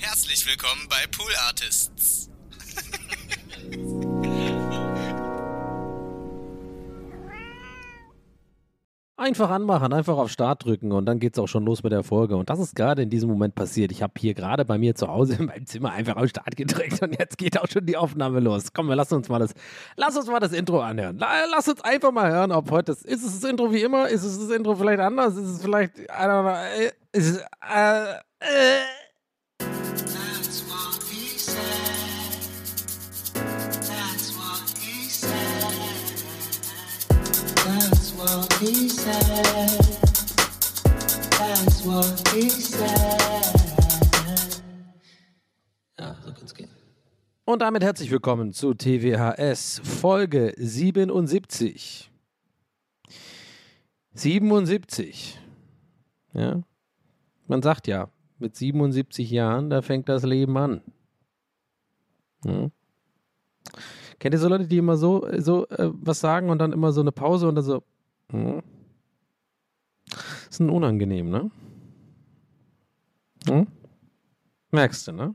Herzlich willkommen bei Pool Artists. Einfach anmachen, einfach auf Start drücken und dann geht's auch schon los mit der Folge. Und das ist gerade in diesem Moment passiert. Ich habe hier gerade bei mir zu Hause in meinem Zimmer einfach auf Start gedrückt und jetzt geht auch schon die Aufnahme los. Komm, wir lassen uns mal das, lass uns mal das Intro anhören. La- Lass uns einfach mal hören, ob heute das, ist es das Intro wie immer? Ist es das Intro vielleicht anders? Ist es vielleicht, I don't know, äh, ist es, äh, äh. Ja, so kann's gehen. Und damit herzlich willkommen zu TWHS Folge 77. 77. Ja. Man sagt ja, mit 77 Jahren, da fängt das Leben an. Ja. Kennt ihr so Leute, die immer so, so äh, was sagen und dann immer so eine Pause und dann so. Hm? Ist ein unangenehm, ne? Hm? Merkst du, ne?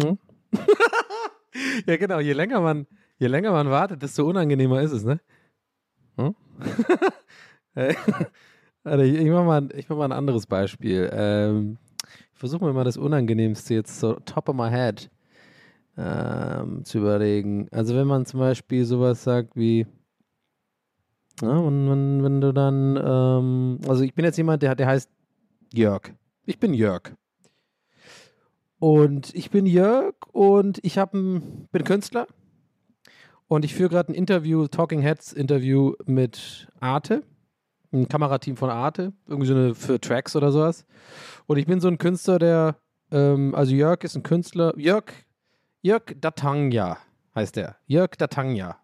Hm? ja, genau. Je länger man, je länger man wartet, desto unangenehmer ist es, ne? Hm? Äh, Warte, ich, ich mach mal, ein- ich mach mal ein anderes Beispiel. Ähm, ich versuche mir mal das Unangenehmste jetzt so top of my head ähm, zu überlegen. Also wenn man zum Beispiel sowas sagt wie, ja, wenn, wenn, wenn du dann, ähm, also ich bin jetzt jemand, der, der heißt Jörg. Ich bin Jörg. Und ich bin Jörg und ich hab ein, bin Künstler und ich führe gerade ein Interview, Talking Heads Interview mit Arte, ein Kamerateam von Arte, irgendwie so eine für Tracks oder sowas. Und ich bin so ein Künstler, der, ähm, also Jörg ist ein Künstler, Jörg, Jörg Datangya heißt der, Jörg Datangya.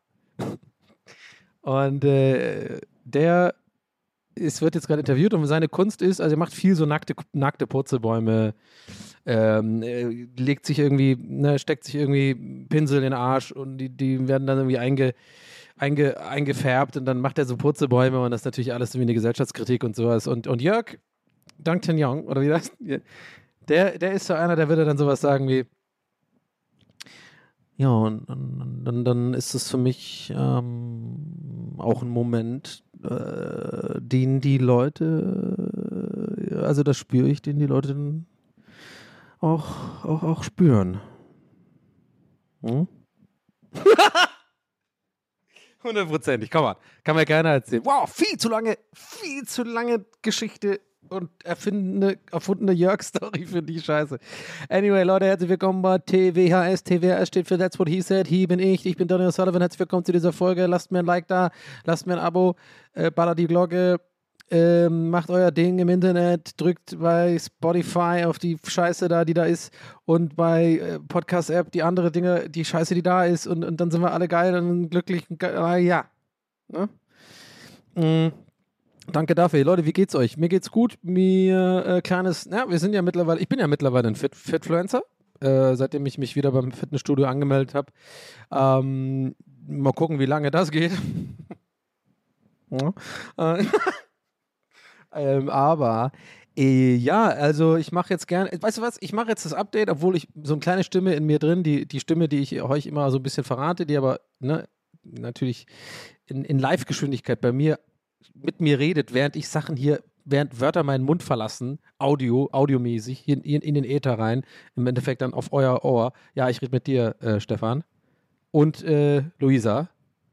Und äh, der es wird jetzt gerade interviewt und seine Kunst ist, also er macht viel so nackte, nackte Purzelbäume, ähm, äh, legt sich irgendwie, ne, steckt sich irgendwie Pinsel in den Arsch und die, die werden dann irgendwie einge, einge, eingefärbt und dann macht er so Purzelbäume und das ist natürlich alles irgendwie eine Gesellschaftskritik und sowas. Und, und Jörg D'Artagnan, oder wie das? Der, der ist so einer, der würde dann sowas sagen wie, ja, und dann, dann, dann ist es für mich ähm, auch ein Moment, äh, den die Leute, äh, also das spüre ich, den die Leute dann auch, auch, auch spüren. Hm? Hundertprozentig, komm mal. Kann mir keiner erzählen. Wow, viel zu lange, viel zu lange Geschichte und erfindene, erfundene Jörg-Story für die Scheiße. Anyway, Leute, herzlich willkommen bei TWHS. TWHS steht für That's What He Said. He bin ich. Ich bin Donny O'Sullivan. Herzlich willkommen zu dieser Folge. Lasst mir ein Like da, lasst mir ein Abo, äh, ballert die Glocke, ähm, macht euer Ding im Internet, drückt bei Spotify auf die Scheiße da, die da ist und bei äh, Podcast-App die andere Dinge, die Scheiße, die da ist und, und dann sind wir alle geil und glücklich. Und ge äh, ja. Ne? Mm. Danke dafür. Leute, wie geht's euch? Mir geht's gut. Mir äh, kleines, ja, wir sind ja mittlerweile, ich bin ja mittlerweile ein Fit Fitfluencer, äh, seitdem ich mich wieder beim Fitnessstudio angemeldet habe. Ähm, mal gucken, wie lange das geht. Äh, ähm, aber äh, ja, also ich mache jetzt gerne, weißt du was, ich mache jetzt das Update, obwohl ich so eine kleine Stimme in mir drin, die, die Stimme, die ich euch immer so ein bisschen verrate, die aber ne, natürlich in, in Live-Geschwindigkeit bei mir mit mir redet, während ich Sachen hier während Wörter meinen Mund verlassen, Audio, audiomäßig, in, in, in den Äther rein, im Endeffekt dann auf euer Ohr. Ja, ich rede mit dir, äh, Stefan. Und äh, Luisa.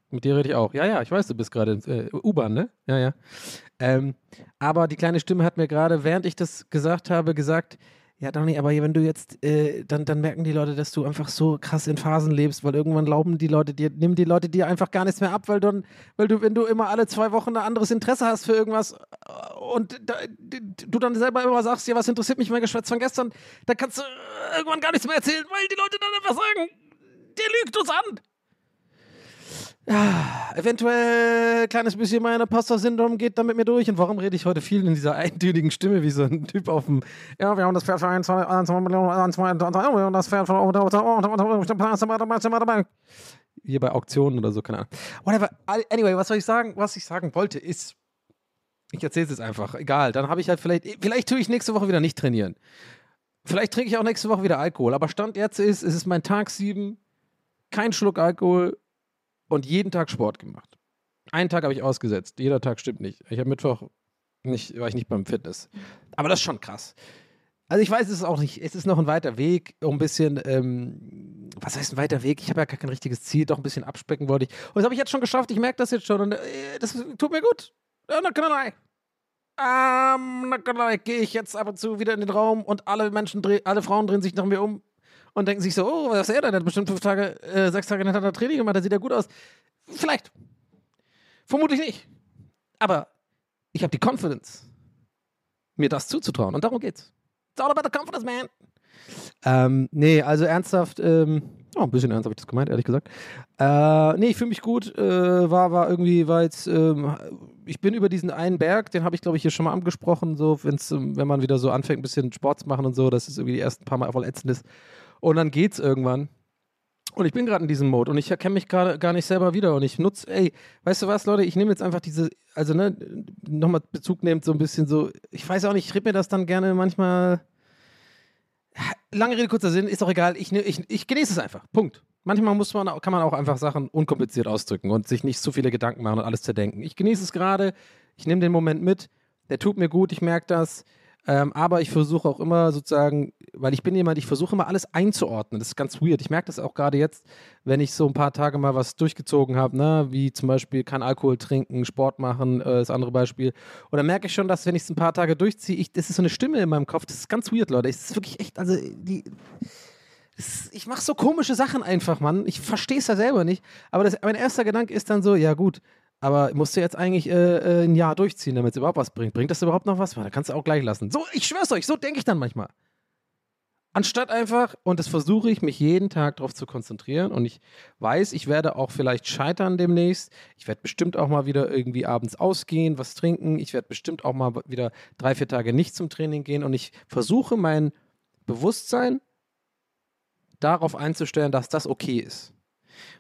Mit dir rede ich auch. Ja, ja, ich weiß, du bist gerade in äh, U-Bahn, ne? Ja, ja. Ähm, aber die kleine Stimme hat mir gerade, während ich das gesagt habe, gesagt, ja, Dani, aber wenn du jetzt, äh, dann, dann merken die Leute, dass du einfach so krass in Phasen lebst, weil irgendwann glauben die Leute dir, nehmen die Leute dir einfach gar nichts mehr ab, weil du, weil du, wenn du immer alle zwei Wochen ein anderes Interesse hast für irgendwas äh, und da, du dann selber immer sagst, ja, was interessiert mich mein Geschwätz von gestern, dann kannst du irgendwann gar nichts mehr erzählen, weil die Leute dann einfach sagen, der lügt uns an. Ja, eventuell ein kleines bisschen mein Imposter-Syndrom geht da mit mir durch. Und warum rede ich heute viel in dieser eintönigen Stimme, wie so ein Typ auf dem. Ja, wir haben das Pferd für ein, zwei, ein, zwei Millionen, ein, zwei, drei, wir haben das Pferd für. Hier bei Auktionen oder so, keine Ahnung. Whatever. Anyway, was soll ich sagen? Was ich sagen wollte ist. Ich erzähle es jetzt einfach. Egal. Dann habe ich halt vielleicht. Vielleicht tue ich nächste Woche wieder nicht trainieren. Vielleicht trinke ich auch nächste Woche wieder Alkohol. Aber Stand jetzt ist, es ist mein Tag 7. Kein Schluck Alkohol und jeden Tag Sport gemacht. Einen Tag habe ich ausgesetzt. Jeder Tag stimmt nicht. Ich habe Mittwoch nicht, war ich nicht beim Fitness. Aber das ist schon krass. Also ich weiß es ist auch nicht, es ist noch ein weiter Weg, um ein bisschen, ähm, was heißt ein weiter Weg? Ich habe ja gar kein richtiges Ziel, doch ein bisschen abspecken wollte ich. Und das habe ich jetzt schon geschafft, ich merke das jetzt schon und äh, das tut mir gut. Ähm. Gehe ich jetzt ab und zu wieder in den Raum und alle Menschen, alle Frauen drehen sich nach mir um und denken sich so, oh, was ist er denn? Der hat bestimmt fünf Tage, äh, sechs Tage hintereinander Training gemacht, der sieht ja gut aus. Vielleicht. Vermutlich nicht. Aber ich habe die Confidence, mir das zuzutrauen. Und darum geht's. It's all about the confidence, man. Ähm, nee, also ernsthaft, ähm, oh, ein bisschen ernst habe ich das gemeint, ehrlich gesagt. Äh, nee, ich fühle mich gut. Äh, war, war irgendwie, war jetzt, ähm, ich bin über diesen einen Berg, den habe ich, glaube ich, hier schon mal angesprochen, so, wenn's, ähm, wenn man wieder so anfängt, ein bisschen Sport zu machen und so, das ist irgendwie die ersten paar Mal voll ätzend ist. Und dann geht's irgendwann. Und ich bin gerade in diesem Mode und ich erkenne mich gerade gar nicht selber wieder. Und ich nutze, ey, weißt du was, Leute, ich nehme jetzt einfach diese, also ne, nochmal Bezug nehmt, so ein bisschen so, ich weiß auch nicht, ich rede mir das dann gerne manchmal, lange Rede, kurzer Sinn, ist doch egal, ich, ne- ich, ich genieße es einfach, Punkt. Manchmal muss man, kann man auch einfach Sachen unkompliziert ausdrücken und sich nicht zu viele Gedanken machen und alles zerdenken. Ich genieße es gerade, ich nehme den Moment mit, der tut mir gut, ich merke das, ähm, aber ich versuche auch immer sozusagen, weil ich bin jemand, ich versuche immer alles einzuordnen. Das ist ganz weird. Ich merke das auch gerade jetzt, wenn ich so ein paar Tage mal was durchgezogen habe, ne? wie zum Beispiel kein Alkohol trinken, Sport machen, äh, das andere Beispiel. Und dann merke ich schon, dass wenn ich es ein paar Tage durchziehe, ich, das ist so eine Stimme in meinem Kopf. Das ist ganz weird, Leute. Es ist wirklich echt, also die. Ich mache so komische Sachen einfach, Mann. Ich verstehe es ja selber nicht. Aber das, mein erster Gedanke ist dann so, ja gut, aber musst du jetzt eigentlich äh, äh, ein Jahr durchziehen, damit es überhaupt was bringt? Bringt das überhaupt noch was? Da kannst du auch gleich lassen. So, ich schwör's euch, so denke ich dann manchmal. Anstatt einfach, und das versuche ich, mich jeden Tag darauf zu konzentrieren. Und ich weiß, ich werde auch vielleicht scheitern demnächst. Ich werde bestimmt auch mal wieder irgendwie abends ausgehen, was trinken. Ich werde bestimmt auch mal wieder drei, vier Tage nicht zum Training gehen. Und ich versuche mein Bewusstsein darauf einzustellen, dass das okay ist.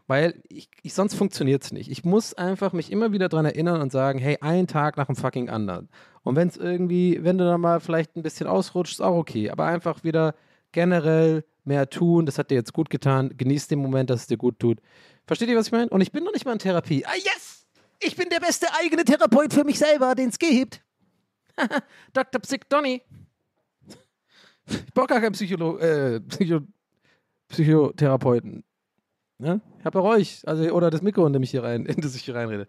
Weil ich, ich sonst funktioniert es nicht. Ich muss einfach mich immer wieder daran erinnern und sagen, hey, ein Tag nach dem fucking anderen. Und wenn es irgendwie, wenn du dann mal vielleicht ein bisschen ausrutscht, ist auch okay. Aber einfach wieder generell mehr tun. Das hat dir jetzt gut getan. Genieß den Moment, dass es dir gut tut. Versteht ihr, was ich meine? Und ich bin noch nicht mal in Therapie. Ah, yes! Ich bin der beste eigene Therapeut für mich selber, den es gibt. Dr. Psych Donny. Ich brauche gar keinen Psycholo äh, Psycho Psychotherapeuten. Ne? Ich habe auch euch, also oder das Mikro, in dem ich hier rein, in das ich hier reinrede.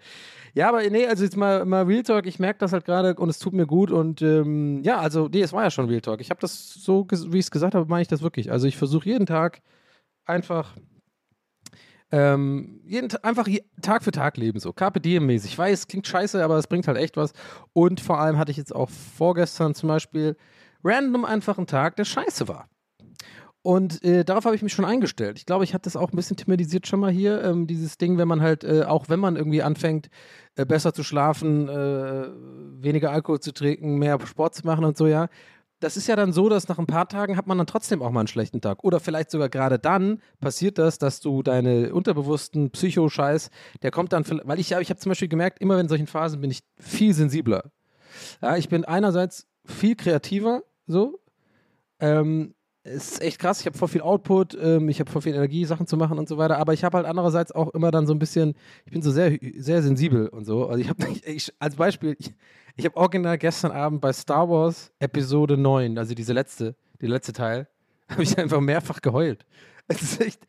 Ja, aber nee, also jetzt mal, mal Real Talk, ich merke das halt gerade und es tut mir gut und ähm, ja, also nee, es war ja schon Real Talk. Ich habe das so, wie ich es gesagt habe, meine ich das wirklich. Also ich versuche jeden Tag einfach ähm, jeden einfach Tag für Tag leben, so Carpe Diem-mäßig. Ich weiß, klingt scheiße, aber es bringt halt echt was. Und vor allem hatte ich jetzt auch vorgestern zum Beispiel random einfach einen Tag, der scheiße war. Und äh, darauf habe ich mich schon eingestellt. Ich glaube, ich hatte das auch ein bisschen thematisiert schon mal hier. Ähm, dieses Ding, wenn man halt, äh, auch wenn man irgendwie anfängt, äh, besser zu schlafen, äh, weniger Alkohol zu trinken, mehr Sport zu machen und so, ja. Das ist ja dann so, dass nach ein paar Tagen hat man dann trotzdem auch mal einen schlechten Tag. Oder vielleicht sogar gerade dann passiert das, dass du deine unterbewussten Psycho-Scheiß, der kommt dann, weil ich, ich habe zum Beispiel gemerkt, immer in solchen Phasen bin ich viel sensibler. Ja, ich bin einerseits viel kreativer, so, ähm, es ist echt krass. Ich habe voll viel Output, ähm, ich habe voll viel Energie, Sachen zu machen und so weiter. Aber ich habe halt andererseits auch immer dann so ein bisschen, ich bin so sehr, sehr sensibel und so. Also ich habe, als Beispiel, ich, ich habe original gestern Abend bei Star Wars Episode 9, also diese letzte, die letzte Teil, habe ich einfach mehrfach geheult. Es ist echt,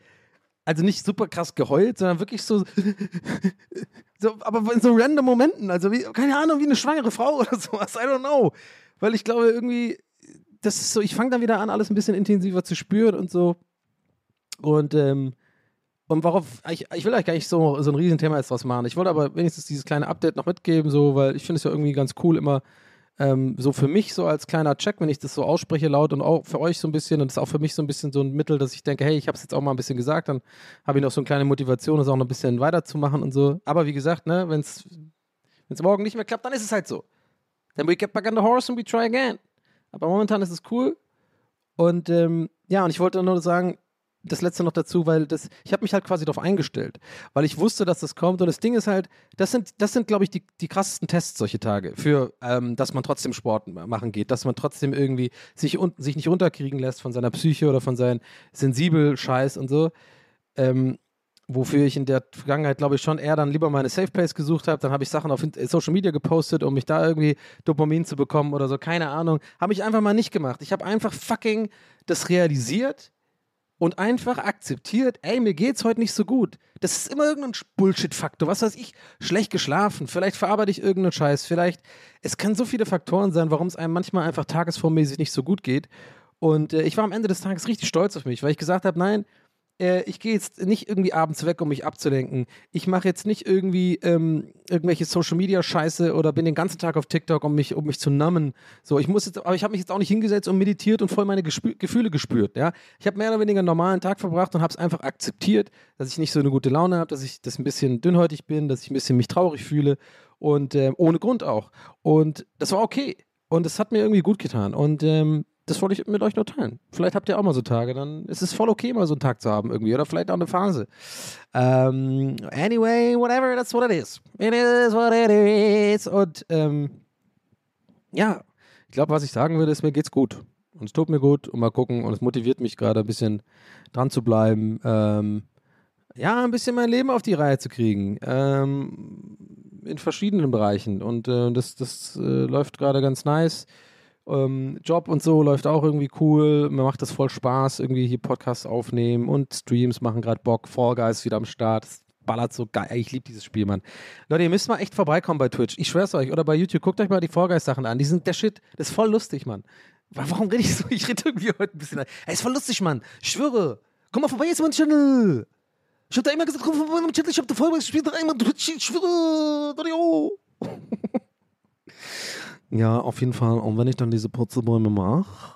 also nicht super krass geheult, sondern wirklich so, so aber in so random Momenten, also wie, keine Ahnung, wie eine schwangere Frau oder sowas, I don't know. Weil ich glaube, irgendwie, das ist so, ich fange dann wieder an, alles ein bisschen intensiver zu spüren und so. Und, ähm, und worauf, ich, ich will eigentlich gar nicht so, so ein Riesenthema jetzt draus machen. Ich wollte aber wenigstens dieses kleine Update noch mitgeben, so, weil ich finde es ja irgendwie ganz cool, immer ähm, so für mich so als kleiner Check, wenn ich das so ausspreche laut und auch für euch so ein bisschen und das ist auch für mich so ein bisschen so ein Mittel, dass ich denke, hey, ich habe es jetzt auch mal ein bisschen gesagt, dann habe ich noch so eine kleine Motivation, das auch noch ein bisschen weiterzumachen und so. Aber wie gesagt, ne, wenn es morgen nicht mehr klappt, dann ist es halt so. Then we get back on the horse and we try again. Aber momentan ist es cool. Und ähm, ja, und ich wollte nur sagen, das letzte noch dazu, weil das, ich habe mich halt quasi darauf eingestellt, weil ich wusste, dass das kommt. Und das Ding ist halt, das sind, das sind, glaube ich, die, die krassesten Tests solche Tage für, ähm, dass man trotzdem Sport machen geht, dass man trotzdem irgendwie sich, un, sich nicht unterkriegen lässt von seiner Psyche oder von seinem sensibel Scheiß und so. Ähm, wofür ich in der Vergangenheit, glaube ich, schon eher dann lieber meine Safe Place gesucht habe. Dann habe ich Sachen auf Social Media gepostet, um mich da irgendwie Dopamin zu bekommen oder so. Keine Ahnung. Habe ich einfach mal nicht gemacht. Ich habe einfach fucking das realisiert und einfach akzeptiert, ey, mir geht's heute nicht so gut. Das ist immer irgendein Bullshit-Faktor. Was weiß ich, schlecht geschlafen, vielleicht verarbeite ich irgendeinen Scheiß, vielleicht, es kann so viele Faktoren sein, warum es einem manchmal einfach tagesformmäßig nicht so gut geht. Und äh, ich war am Ende des Tages richtig stolz auf mich, weil ich gesagt habe, nein, äh, ich gehe jetzt nicht irgendwie abends weg, um mich abzulenken. Ich mache jetzt nicht irgendwie ähm, irgendwelche Social Media Scheiße oder bin den ganzen Tag auf TikTok, um mich, um mich zu nummen. So, ich muss jetzt, aber ich habe mich jetzt auch nicht hingesetzt und meditiert und voll meine Gespü Gefühle gespürt. Ja, ich habe mehr oder weniger einen normalen Tag verbracht und habe es einfach akzeptiert, dass ich nicht so eine gute Laune habe, dass ich das ein bisschen dünnhäutig bin, dass ich ein bisschen mich traurig fühle und äh, ohne Grund auch. Und das war okay. Und es hat mir irgendwie gut getan. Und ähm, das wollte ich mit euch nur teilen. Vielleicht habt ihr auch mal so Tage, dann ist es voll okay, mal so einen Tag zu haben irgendwie. Oder vielleicht auch eine Phase. Um, anyway, whatever, that's what it is. It is what it is. Und ähm, ja, ich glaube, was ich sagen würde, ist, mir geht's gut. Und es tut mir gut und mal gucken. Und es motiviert mich gerade ein bisschen dran zu bleiben. Ähm, ja, ein bisschen mein Leben auf die Reihe zu kriegen. Ähm, in verschiedenen Bereichen. Und äh, das, das äh, läuft gerade ganz nice. Ähm, Job und so läuft auch irgendwie cool. Mir macht das voll Spaß, irgendwie hier Podcasts aufnehmen und Streams machen gerade Bock. Fall Guys wieder am Start. Das ballert so geil. Ich liebe dieses Spiel, Mann. Leute, ihr müsst mal echt vorbeikommen bei Twitch. Ich schwör's euch. Oder bei YouTube. Guckt euch mal die Fall Guys Sachen an. Die sind der Shit. Das ist voll lustig, Mann. Warum rede ich so? Ich rede irgendwie heute ein bisschen. Ey, ist voll lustig, Mann. Ich schwöre. Komm mal vorbei jetzt mein Channel. Ich hab da immer gesagt, komm vorbei meinem Channel. Ich hab da voll gespielt. Ich schwöre. Dario. Ja, auf jeden Fall. Und wenn ich dann diese Putzelbäume mache,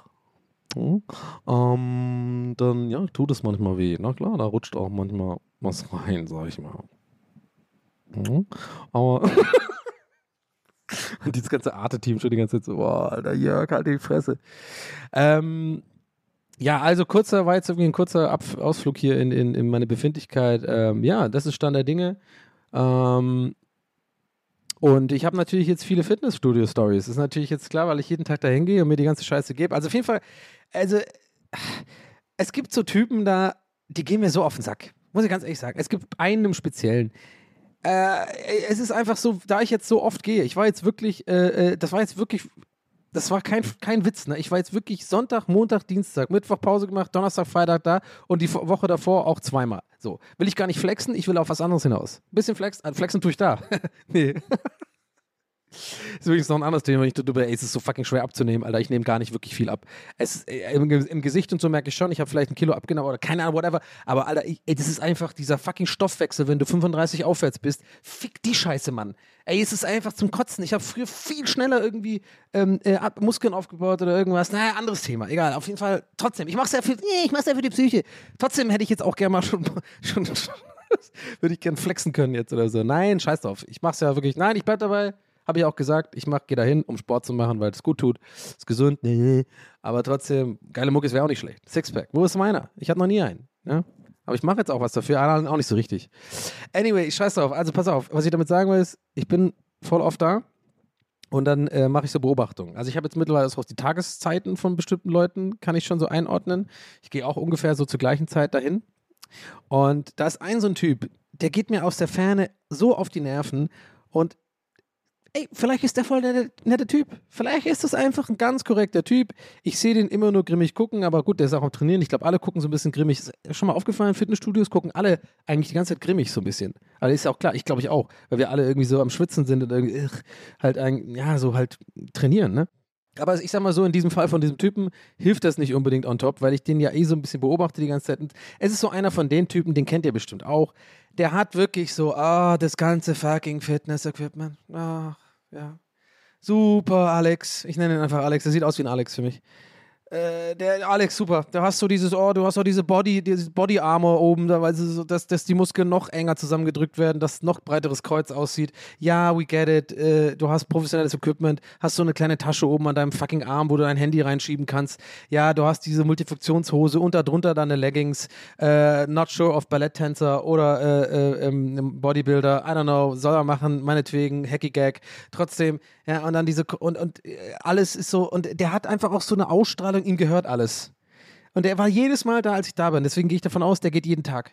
ähm, dann ja, tut es manchmal weh. Na klar, da rutscht auch manchmal was rein, sag ich mal. Mhm. Aber dieses ganze Arte-Team schon die ganze Zeit so, boah, Alter, Jörg, halt die Fresse. Ähm, ja, also kurzer, war jetzt ein kurzer Ab Ausflug hier in, in, in meine Befindlichkeit. Ähm, ja, das ist Stand der Dinge. Ähm, und ich habe natürlich jetzt viele Fitnessstudio-Stories. Ist natürlich jetzt klar, weil ich jeden Tag dahin gehe und mir die ganze Scheiße gebe. Also auf jeden Fall, also es gibt so Typen da, die gehen mir so auf den Sack. Muss ich ganz ehrlich sagen. Es gibt einen im Speziellen. Äh, es ist einfach so, da ich jetzt so oft gehe, ich war jetzt wirklich, äh, äh das war jetzt wirklich das war kein, kein Witz, ne? Ich war jetzt wirklich Sonntag, Montag, Dienstag, Mittwoch Pause gemacht, Donnerstag, Freitag da und die Woche davor auch zweimal. So. Will ich gar nicht flexen, ich will auf was anderes hinaus. Bisschen flexen, äh, flexen tue ich da. nee. Das ist übrigens noch ein anderes Thema, wenn ich darüber, ey, es ist so fucking schwer abzunehmen, Alter. Ich nehme gar nicht wirklich viel ab. Es, äh, im, im, Gesicht und so merke ich schon, ich habe vielleicht ein Kilo abgenommen oder keine Ahnung, whatever. Aber Alter, ey, das ist einfach dieser fucking Stoffwechsel, wenn du 35 aufwärts bist. Fick die Scheiße, Mann. Ey, es ist einfach zum Kotzen. Ich habe früher viel schneller irgendwie ähm, äh, Muskeln aufgebaut oder irgendwas. Naja, anderes Thema. Egal, auf jeden Fall trotzdem. Ich mach's ja ja für die Psyche. Trotzdem hätte ich jetzt auch gerne mal schon, schon, schon würde ich gern flexen können jetzt oder so. Nein, scheiß drauf. Ich mach's ja wirklich, nein, ich bleib dabei. Habe ich auch gesagt, ich gehe dahin, um Sport zu machen, weil es gut tut. Ist gesund. Nee. Aber trotzdem, geile Muckis wäre auch nicht schlecht. Sixpack. Wo ist meiner? Ich hatte noch nie einen. Ja? Aber ich mache jetzt auch was dafür, auch nicht so richtig. Anyway, ich scheiß drauf. Also pass auf, was ich damit sagen will, ist, ich bin voll oft da. Und dann äh, mache ich so Beobachtungen. Also ich habe jetzt mittlerweile auch die Tageszeiten von bestimmten Leuten, kann ich schon so einordnen. Ich gehe auch ungefähr so zur gleichen Zeit dahin. Und da ist ein so ein Typ, der geht mir aus der Ferne so auf die Nerven und ey, vielleicht ist der voll der nette, Typ. Vielleicht ist das einfach ein ganz korrekter Typ. Ich sehe den immer nur grimmig gucken, aber gut, der ist auch am Trainieren. Ich glaube, alle gucken so ein bisschen grimmig. Ist schon mal aufgefallen, Fitnessstudios gucken alle eigentlich die ganze Zeit grimmig so ein bisschen. Aber ist ja auch klar, ich glaube ich auch, weil wir alle irgendwie so am Schwitzen sind und irgendwie ugh, halt ein, ja, so halt trainieren, ne? Aber ich sag mal so, in diesem Fall von diesem Typen hilft das nicht unbedingt on top, weil ich den ja eh so ein bisschen beobachte die ganze Zeit. Und es ist so einer von den Typen, den kennt ihr bestimmt auch. Der hat wirklich so, ah, das ganze fucking Fitness-Equipment. Ach, ja. Super, Alex. Ich nenne ihn einfach Alex. Der sieht aus wie ein Alex für mich. Äh, der Alex, super. Da hast du dieses, oh, du hast auch diese Body, dieses Body Armor oben, dass, dass die Muskeln noch enger zusammengedrückt werden, dass noch breiteres Kreuz aussieht. Ja, we get it. Äh, du hast professionelles Equipment, hast so eine kleine Tasche oben an deinem fucking Arm, wo du dein Handy reinschieben kannst. Ja, du hast diese Multifunktionshose und darunter deine Leggings. Äh, not sure of Balletttänzer oder äh, äh, ähm, Bodybuilder. I don't know, soll er machen, meinetwegen, Hacky Gag. Trotzdem, ja, und dann diese, und, und alles ist so, und der hat einfach auch so eine Ausstrahlung, ihm gehört alles. Und der war jedes Mal da, als ich da bin. Deswegen gehe ich davon aus, der geht jeden Tag.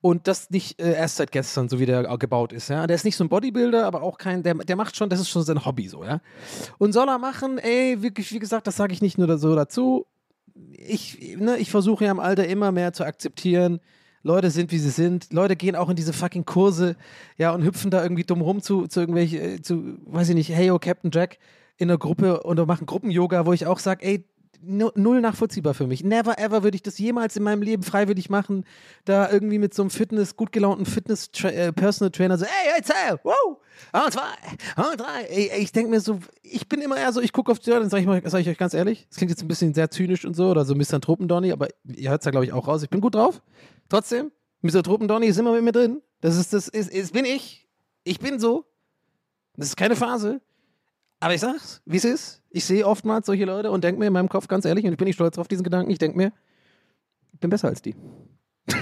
Und das nicht äh, erst seit gestern, so wie der gebaut ist, ja. Der ist nicht so ein Bodybuilder, aber auch kein, der, der macht schon, das ist schon sein Hobby so, ja. Und soll er machen, ey, wirklich, wie gesagt, das sage ich nicht nur so dazu. Ich, ne, ich versuche ja im Alter immer mehr zu akzeptieren, Leute sind, wie sie sind. Leute gehen auch in diese fucking Kurse, ja, und hüpfen da irgendwie dumm rum zu, zu irgendwelchen, äh, zu, weiß ich nicht, hey, yo, Captain Jack in der Gruppe und machen Gruppen-Yoga, wo ich auch sage, ey, null nachvollziehbar für mich. Never ever würde ich das jemals in meinem Leben freiwillig machen, da irgendwie mit so einem Fitness, gut gelaunten Fitness-Personal-Trainer so, ey, jetzt, hey, wow, und zwei, und drei. Ich denke mir so, ich bin immer eher so, ich gucke auf dann sage ich, mal- sag ich euch ganz ehrlich, das klingt jetzt ein bisschen sehr zynisch und so, oder so Misanthropen-Donny, aber ihr hört es ja, glaube ich, auch raus. Ich bin gut drauf. Trotzdem, Misanthropen-Donny ist immer mit mir drin. Das ist, das ist, ist, bin ich. Ich bin so. Das ist keine Phase. Aber ich sag's, wie es ist. Ich sehe oftmals solche Leute und denke mir in meinem Kopf ganz ehrlich, und ich bin nicht stolz auf diesen Gedanken, ich denke mir, ich bin besser als die.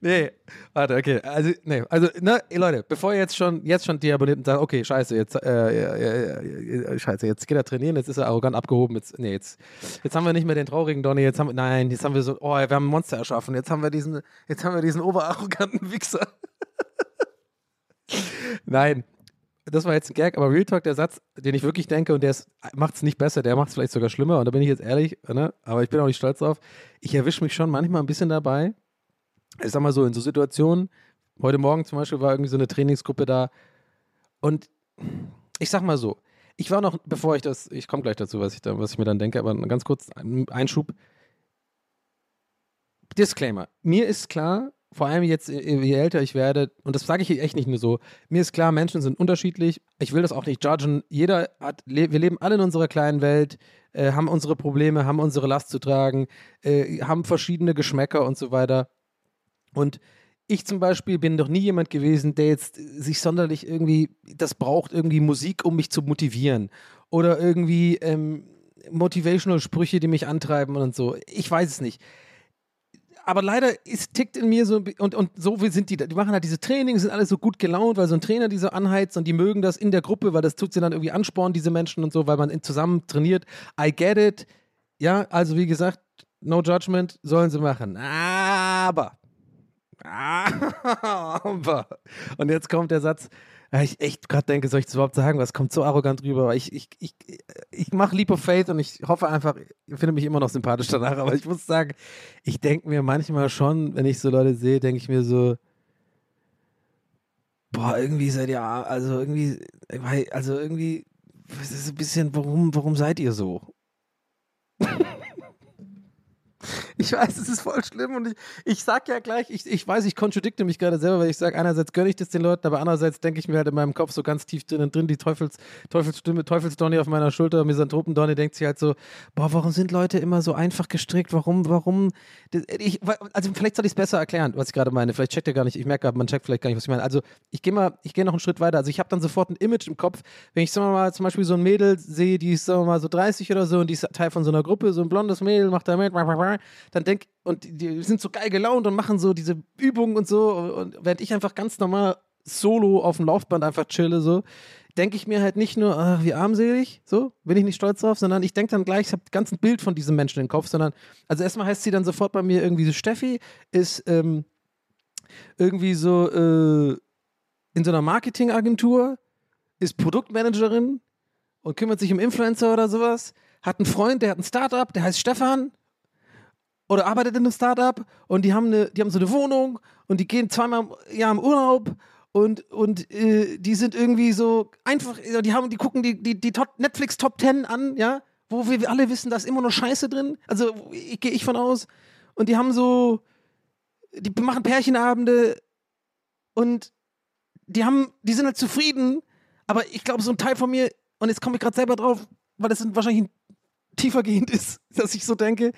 nee, warte, okay. Also, nee, also, ne, Leute, bevor ihr jetzt schon, jetzt schon deabonniert und sagt, okay, scheiße, jetzt, äh, äh, äh, äh, scheiße, jetzt geht er trainieren, jetzt ist er arrogant abgehoben, jetzt, nee, jetzt, jetzt haben wir nicht mehr den traurigen Donny, jetzt haben wir, nein, jetzt haben wir so, oh, wir haben ein Monster erschaffen, jetzt haben wir diesen, jetzt haben wir diesen oberarroganten Wichser. Nein, das war jetzt ein Gag, aber Real Talk, der Satz, den ich wirklich denke, und der macht es nicht besser, der macht es vielleicht sogar schlimmer, und da bin ich jetzt ehrlich, ne? aber ich bin auch nicht stolz drauf. Ich erwische mich schon manchmal ein bisschen dabei. Ich sag mal so, in so Situationen, heute Morgen zum Beispiel war irgendwie so eine Trainingsgruppe da, und ich sag mal so, ich war noch, bevor ich das, ich komme gleich dazu, was ich, da, was ich mir dann denke, aber ganz kurz ein Einschub. Disclaimer. Mir ist klar, vor allem jetzt, äh, je älter ich werde, und das sage ich echt nicht nur so, mir ist klar, Menschen sind unterschiedlich. Ich will das auch nicht judgen. Jeder hat, wir leben alle in unserer kleinen Welt, äh, haben unsere Probleme, haben unsere Last zu tragen, äh, haben verschiedene Geschmäcker und so weiter. Und ich zum Beispiel bin doch nie jemand gewesen, der jetzt sich sonderlich irgendwie, das braucht irgendwie Musik, um mich zu motivieren. Oder irgendwie ähm, motivational Sprüche, die mich antreiben und so. Ich weiß es nicht aber leider ist, tickt in mir so, und, und so sind die, da. die machen halt diese Trainings, sind alle so gut gelaunt, weil so ein Trainer die so anheizt und die mögen das in der Gruppe, weil das tut sie dann irgendwie anspornen, diese Menschen und so, weil man zusammen trainiert. I get it. Ja, also wie gesagt, no judgment, sollen sie machen. Aber, aber, und jetzt kommt der Satz, ja, ich echt gerade denke, soll ich das überhaupt sagen? Was kommt so arrogant rüber? Aber Ich, ich, ich, ich mache Leap of Faith und ich hoffe einfach, ich finde mich immer noch sympathisch danach, aber ich muss sagen, ich denke mir manchmal schon, wenn ich so Leute sehe, denke ich mir so, boah, irgendwie seid ihr, also irgendwie, weil- also irgendwie, es ist ein bisschen, warum, warum seid ihr so? Ich weiß, es ist voll schlimm und ich, ich sag ja gleich, ich, ich weiß, ich kontradikte mich gerade selber, weil ich sage, einerseits gönne ich das den Leuten, aber andererseits denke ich mir halt in meinem Kopf so ganz tief drinnen drin, die Teufels, Teufelsstimme, Teufelsdonny auf meiner Schulter, Misanthropen-Donny denkt sich halt so, boah, warum sind Leute immer so einfach gestrickt? Warum, warum? Ich, also vielleicht soll ich es besser erklären, was ich gerade meine. Vielleicht checkt ihr gar nicht, ich merke gerade, man checkt vielleicht gar nicht, was ich meine. Also ich gehe mal, ich gehe noch einen Schritt weiter. Also ich habe dann sofort ein Image im Kopf, wenn ich, sagen wir mal, zum Beispiel so ein Mädel sehe, die ist, sagen wir mal, so 30 oder so und die ist Teil von so einer Gruppe, so ein blondes Mädel, macht da mit, dann denk, und die, sind so geil gelaunt und machen so diese Übungen und so, und während ich einfach ganz normal solo auf dem Laufband einfach chille, so, denke ich mir halt nicht nur, ach, wie armselig, so, bin ich nicht stolz drauf, sondern ich denke dann gleich, ich habe ganz ein Bild von diesem Menschen im Kopf, sondern, also erstmal heißt sie dann sofort bei mir irgendwie so, Steffi ist ähm, irgendwie so äh, in so einer Marketingagentur, ist Produktmanagerin und kümmert sich um Influencer oder sowas, hat einen Freund, der hat ein Startup, der heißt Stefan oder arbeitet in einem Startup und die haben, eine, die haben so eine Wohnung und die gehen zweimal im Jahr im Urlaub und, und äh, die sind irgendwie so einfach, die haben, die gucken die, die, die Top, Netflix Top Ten an, ja, wo wir alle wissen, da ist immer nur Scheiße drin. Also ich, gehe ich von aus. Und die haben so, die machen Pärchenabende und die haben, die sind halt zufrieden, aber ich glaube, so ein Teil von mir, und jetzt komme ich gerade selber drauf, weil das wahrscheinlich tiefergehend ist, dass ich so denke,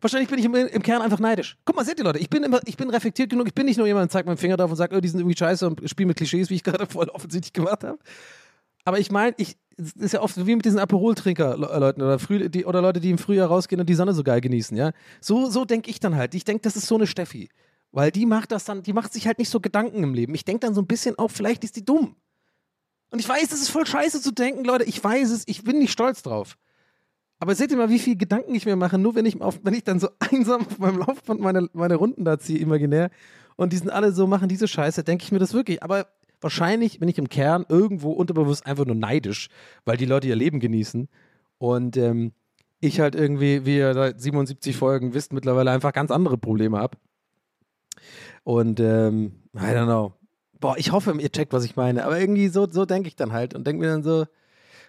Wahrscheinlich bin ich im, im, Kern einfach neidisch. Guck mal, seht ihr Leute, ich bin immer, ich bin reflektiert genug, ich bin nicht nur jemand, der zeigt meinen Finger drauf und sagt, oh, die sind irgendwie scheiße und spiele mit Klischees, wie ich gerade voll offensichtlich gemacht habe. Aber ich meine, ich, es ist ja oft wie mit diesen Aperol-Trinker-Leuten oder, die, oder Leute, die im Frühjahr rausgehen und die Sonne so geil genießen, ja. So, so denke ich dann halt. Ich denke, das ist so eine Steffi. Weil die macht das dann, die macht sich halt nicht so Gedanken im Leben. Ich denke dann so ein bisschen auch, vielleicht ist die dumm. Und ich weiß, das ist voll scheiße zu denken, Leute. Ich weiß es, ich bin nicht stolz drauf. Aber seht ihr mal, wie viel Gedanken ich mir mache, nur wenn ich, auf, wenn ich dann so einsam auf meinem Laufband meine, meine Runden da ziehe, imaginär, und die sind alle so, machen diese Scheiße, denke ich mir das wirklich. Aber wahrscheinlich bin ich im Kern irgendwo unterbewusst einfach nur neidisch, weil die Leute ihr Leben genießen. Und ähm, ich halt irgendwie, wie ihr seit 77 Folgen wisst, mittlerweile einfach ganz andere Probleme habe. Und ähm, I don't know. Boah, ich hoffe, ihr checkt, was ich meine. Aber irgendwie so, so denke ich dann halt und denke mir dann so,